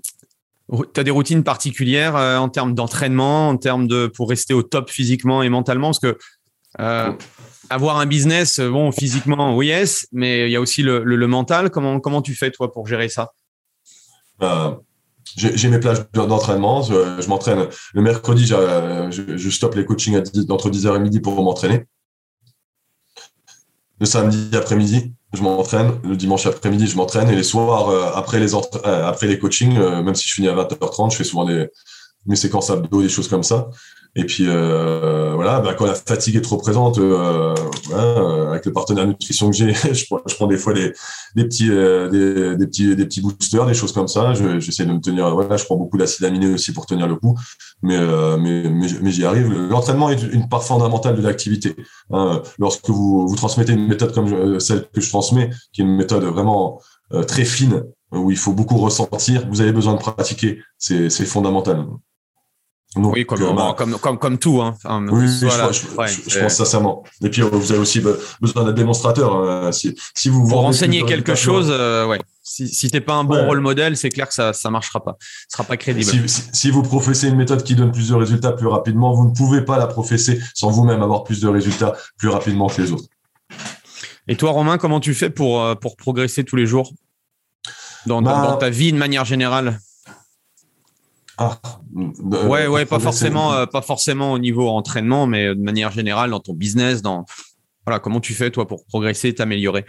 tu as des routines particulières euh, en termes d'entraînement, en termes de pour rester au top physiquement et mentalement? Parce que avoir un business, bon, physiquement, oui, mais il y a aussi le, le, mental. Comment, comment tu fais, toi, pour gérer ça? J'ai mes plages d'entraînement. Je, m'entraîne le mercredi, je, stoppe les coachings entre 10h et midi pour m'entraîner. Le samedi après-midi, je m'entraîne. Le dimanche après-midi, je m'entraîne. Et les soirs, euh, après, les euh, après les coachings, euh, même si je finis à 20h30, je fais souvent mes séquences abdos, des choses comme ça. Et puis euh, voilà, bah, quand la fatigue est trop présente, euh, euh avec le partenaire nutrition que j'ai, je, je, prends des fois des, des petits, euh, des, des, petits, des petits boosters, des choses comme ça. J'essaie de me tenir. Voilà, je prends beaucoup d'acide aminé aussi pour tenir le coup, mais euh, mais, mais, mais j'y arrive. L'entraînement est une part fondamentale de l'activité. Hein. Lorsque vous vous transmettez une méthode comme celle que je transmets, qui est une méthode vraiment très fine, où il faut beaucoup ressentir, vous avez besoin de pratiquer. C'est fondamental oui, euh, bah, comme, comme, comme, tout. Hein. oui, je, pense sincèrement. Et puis, vous avez aussi besoin d'un démonstrateur. Hein. Si, si vous Pour renseigner quelque chose, euh, ouais. Si, si t'es pas un bon rôle modèle, c'est clair que ça ça marchera pas. Ce sera pas crédible. Si, si, vous professez une méthode qui donne plus de résultats plus rapidement, vous ne pouvez pas la professer sans vous-même avoir plus de résultats plus rapidement que les autres. Et toi, Romain, comment tu fais pour, euh, pour progresser tous les jours dans, dans bah, ta vie de manière générale? Ah, ouais, ouais, pas forcément, euh, pas forcément au niveau entraînement, mais de manière générale dans ton business, dans voilà, comment tu fais toi pour progresser, t'améliorer?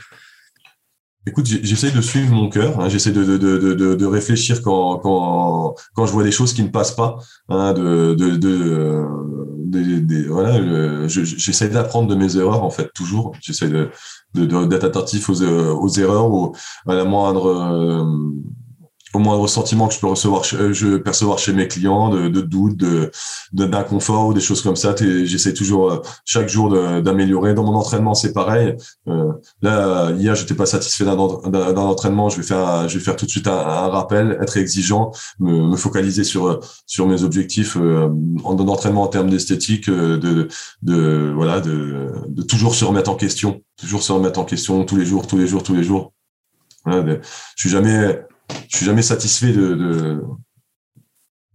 Écoute, j'essaie de suivre mon cœur, hein, j'essaie de, de, de, de, réfléchir quand, quand, quand je vois des choses qui ne passent pas, hein, de, de, de, voilà, j'essaie d'apprendre de mes erreurs en fait toujours, j'essaie de d'être attentif aux, aux erreurs, ou à la moindre euh, au moindre sentiment que je peux recevoir, euh, je percevoir chez mes clients, de, de doute, de d'inconfort ou des choses comme ça. J'essaie toujours euh, chaque jour d'améliorer. Dans mon entraînement, c'est pareil. Euh, là, hier, j'étais pas satisfait d'un entraînement. Je vais faire, je vais faire tout de suite un, rappel, être exigeant, me, me, focaliser sur sur mes objectifs euh, en entraînement en termes d'esthétique, euh, de, de voilà, de, de toujours se remettre en question, toujours se remettre en question tous les jours, tous les jours, tous les jours. Voilà, je suis jamais je suis jamais satisfait de,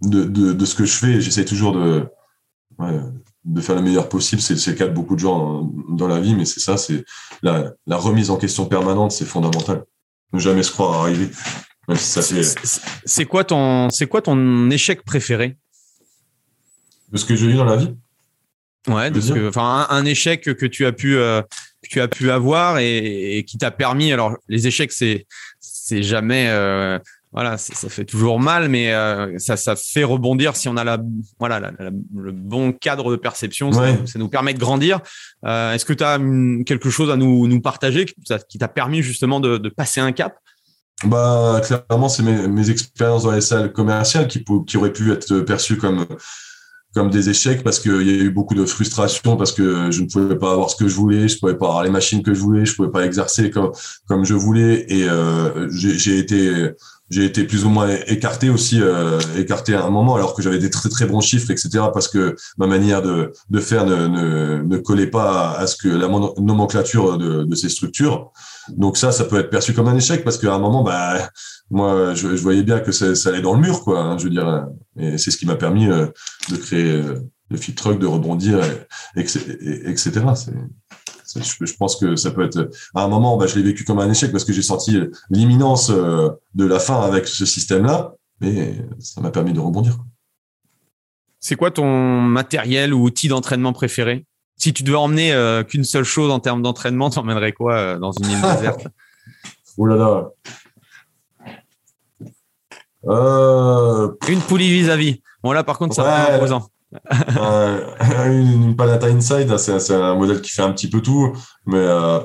de, de, de, ce que je fais. J'essaie toujours de, de faire le meilleur possible. C'est le cas de beaucoup de gens dans la vie, mais c'est ça, c'est la, la, remise en question permanente, c'est fondamental. Ne jamais se croire arriver. C'est quoi ton, c'est quoi ton échec préféré? De ce que j'ai eu dans la vie? Ouais, de ce que, enfin, un, échec que tu as pu, euh, que tu as pu avoir et, qui t'a permis. Alors, les échecs, c'est, c'est jamais, euh, voilà, ça fait toujours mal, mais euh, ça, ça fait rebondir si on a la, voilà, le bon cadre de perception. Ça, nous permet de grandir. est-ce que tu as quelque chose à nous, nous partager qui t'a permis justement de, de passer un cap? Bah, clairement, c'est mes, mes, expériences dans les salles commerciales qui, qui auraient pu être perçues comme comme des échecs parce qu'il y a eu beaucoup de frustration parce que je ne pouvais pas avoir ce que je voulais, je pouvais pas avoir les machines que je voulais, je pouvais pas exercer comme comme je voulais et euh, j'ai été j'ai été plus ou moins écarté aussi, euh, écarté à un moment, alors que j'avais des très très bons chiffres, etc. Parce que ma manière de, de faire ne, ne, ne collait pas à, ce que la nomenclature de, de, ces structures. Donc ça, ça peut être perçu comme un échec parce qu'à un moment, bah, moi, je, je, voyais bien que ça, ça, allait dans le mur, quoi. Hein, je veux dire, et c'est ce qui m'a permis euh, de créer euh, le fit truck, de rebondir, et, et, etc. Je, pense que ça peut être. À un moment, bah, je l'ai vécu comme un échec parce que j'ai senti l'imminence euh, de la fin avec ce système-là, mais ça m'a permis de rebondir. C'est quoi ton matériel ou outil d'entraînement préféré? Si tu devais emmener euh, qu'une seule chose en termes d'entraînement, tu emmènerais quoi euh, dans une île déserte? Oh là là Une poulie vis-à-vis. Bon là, par contre, ça va être imposant euh, une, Palata Inside, c'est un modèle qui fait un petit peu tout, mais euh,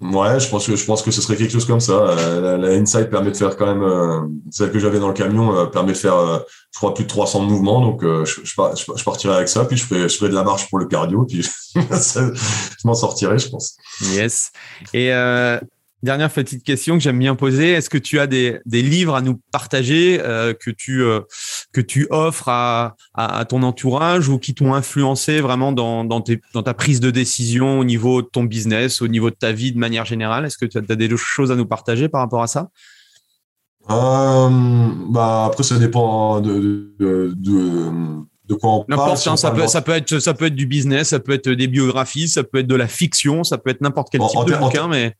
ouais, je pense que je pense que ce serait quelque chose comme ça. Euh, la, Inside permet de faire quand même euh, celle que j'avais dans le camion euh, permet de faire, je crois, plus de 300 mouvements, donc je, je, je, partirai avec ça, puis je ferai, je ferai de la marche pour le cardio, puis je m'en sortirai, je pense. Yes. Et Dernière petite question que j'aime bien poser. Est-ce que tu as des, des livres à nous partager euh, que, tu, euh, que tu offres à, à, ton entourage ou qui t'ont influencé vraiment dans, dans, tes, dans, ta prise de décision au niveau de ton business, au niveau de ta vie de manière générale? Est-ce que tu as, des choses à nous partager par rapport à ça? Euh, bah Après, ça dépend de, de, de quoi on parle. Hein, ça, peut, ça, peut être, ça peut être du business, ça peut être des biographies, ça peut être de la fiction, ça peut être n'importe quel type de bouquin, mais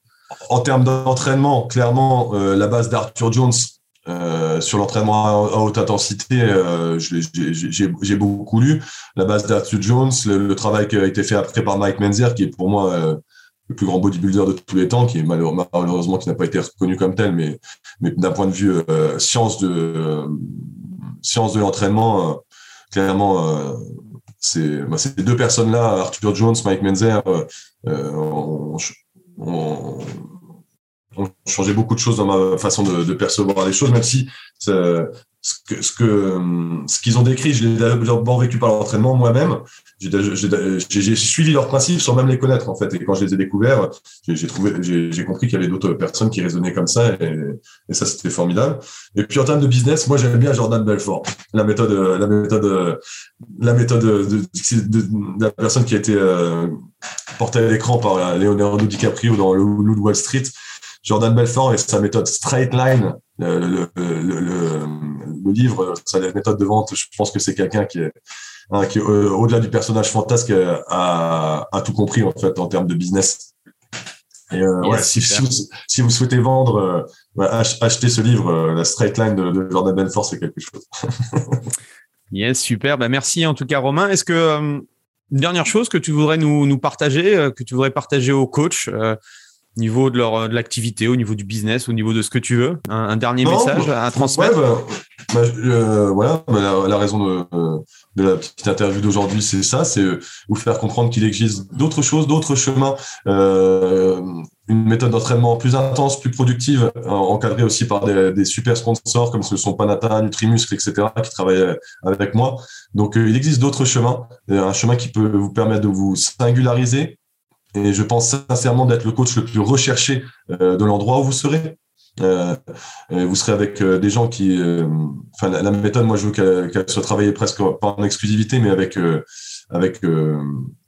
en termes d'entraînement, clairement, euh, la base d'Arthur Jones euh, sur l'entraînement à, haute intensité, euh, j'ai beaucoup lu. La base d'Arthur Jones, le, travail qui a été fait après par Mike Menzer, qui est pour moi le plus grand bodybuilder de tous les temps, qui est malheureusement qui n'a pas été reconnu comme tel, mais, d'un point de vue science de science de l'entraînement, clairement, bah, ces deux personnes-là, Arthur Jones, Mike Menzer, on, on changeait beaucoup de choses dans ma façon de, percevoir les choses, même si ce que ce que ce qu'ils ont décrit, je l'ai d'abord vécu par l'entraînement moi-même. J'ai suivi leurs principes sans même les connaître en fait. Et quand je les ai découverts, j'ai j'ai compris qu'il y avait d'autres personnes qui raisonnaient comme ça, et, ça c'était formidable. Et puis en termes de business, moi j'aime bien Jordan Belfort, la méthode, la méthode, la méthode de, de, la personne qui a été euh, portée à l'écran par Leonardo DiCaprio dans le Loup de Wall Street. Jordan Belfort et sa méthode Straight Line, le, le, le, le livre, sa méthode de vente, je pense que c'est quelqu'un qui est, hein, qui euh, au-delà du personnage fantasque, a, a, tout compris en fait en termes de business. Et euh, ouais, si, si, vous, si, vous, souhaitez vendre, euh, achetez ce livre, la Straight Line de, de Jordan Belfort, c'est quelque chose. yes, super. Bah, merci en tout cas, Romain. Est-ce que une dernière chose que tu voudrais nous, nous partager, que tu voudrais partager aux coachs niveau de leur de l'activité, au niveau du business, au niveau de ce que tu veux Un, dernier message bah, à transmettre bah, bah, euh, Voilà, la, raison de, de, la petite interview d'aujourd'hui, c'est ça, c'est euh, vous faire comprendre qu'il existe d'autres choses, d'autres chemins, euh, une méthode d'entraînement plus intense, plus productive, encadrée aussi par des, des, super sponsors comme ce sont Panata, Nutrimuscle, etc., qui travaillent avec moi. Donc, il existe d'autres chemins, un chemin qui peut vous permettre de vous singulariser, et je pense sincèrement d'être le coach le plus recherché euh, de l'endroit où vous serez. Euh, vous serez avec euh, des gens qui, enfin la, méthode, moi je veux qu'elle soit travaillée presque pas en exclusivité, mais avec avec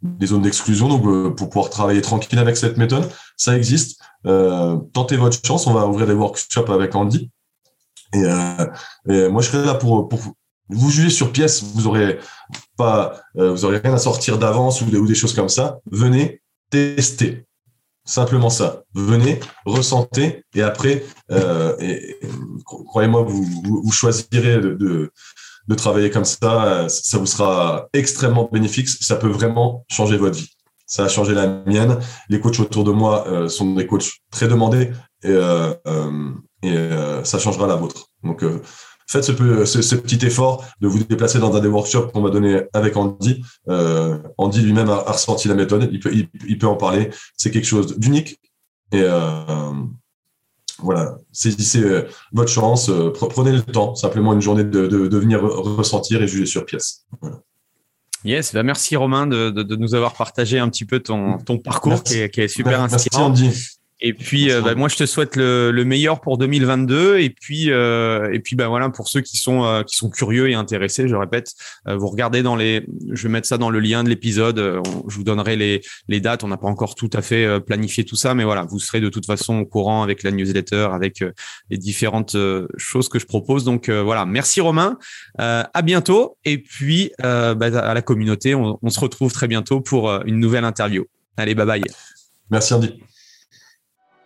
des zones d'exclusion, donc pour pouvoir travailler tranquille avec cette méthode, ça existe. tentez votre chance, on va ouvrir des workshops avec Andy. Et, moi je serai là pour, vous jugez sur pièce, vous aurez pas, euh, vous aurez rien à sortir d'avance ou, des choses comme ça. Venez tester, simplement ça. Venez, ressentez et après, euh, croyez-moi, vous, vous, choisirez de, de, travailler comme ça. Ça vous sera extrêmement bénéfique. Ça peut vraiment changer votre vie. Ça a changé la mienne. Les coachs autour de moi euh, sont des coachs très demandés et, euh, euh, ça changera la vôtre. Donc faites ce, petit effort de vous déplacer dans un des workshops qu'on m'a donné avec Andy. Euh, Andy lui-même a, ressenti la méthode, il peut, il, peut en parler. C'est quelque chose d'unique. Et euh, voilà, saisissez euh, votre chance, euh, prenez le temps, simplement une journée de, de, de venir ressentir et juger sur pièce. Voilà. Yes, bah merci Romain de, de, nous avoir partagé un petit peu ton, ton parcours qui est, qui est, super inspirant. Merci Andy. Et puis, euh, bah, moi, je te souhaite le, le, meilleur pour 2022. Et puis, euh, et puis, bah voilà, pour ceux qui sont euh, qui sont curieux et intéressés, je répète, euh, vous regardez dans les, je vais mettre ça dans le lien de l'épisode. je vous donnerai les les dates. On n'a pas encore tout à fait planifié tout ça, mais voilà, vous serez de toute façon au courant avec la newsletter, avec les différentes choses que je propose. Donc voilà, merci Romain. à bientôt. Et puis, bah, à la communauté, on, on se retrouve très bientôt pour une nouvelle interview. Allez, bye bye. Merci Andy.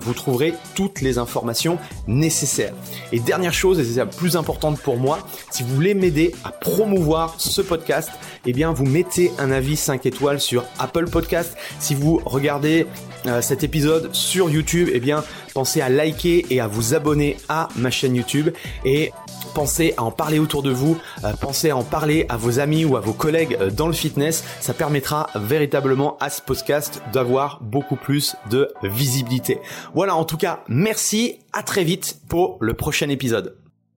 vous trouverez toutes les informations nécessaires. Et dernière chose, et c'est la plus importante pour moi, si vous voulez m'aider à promouvoir ce podcast, eh bien vous mettez un avis 5 étoiles sur Apple Podcast. Si vous regardez euh, cet épisode sur YouTube, eh bien pensez à liker et à vous abonner à ma chaîne YouTube et pensez à en parler autour de vous, euh, pensez à en parler à vos amis ou à vos collègues euh, dans le fitness. Ça permettra véritablement à ce podcast d'avoir beaucoup plus de visibilité. Voilà, en tout cas, merci, à très vite pour le prochain épisode.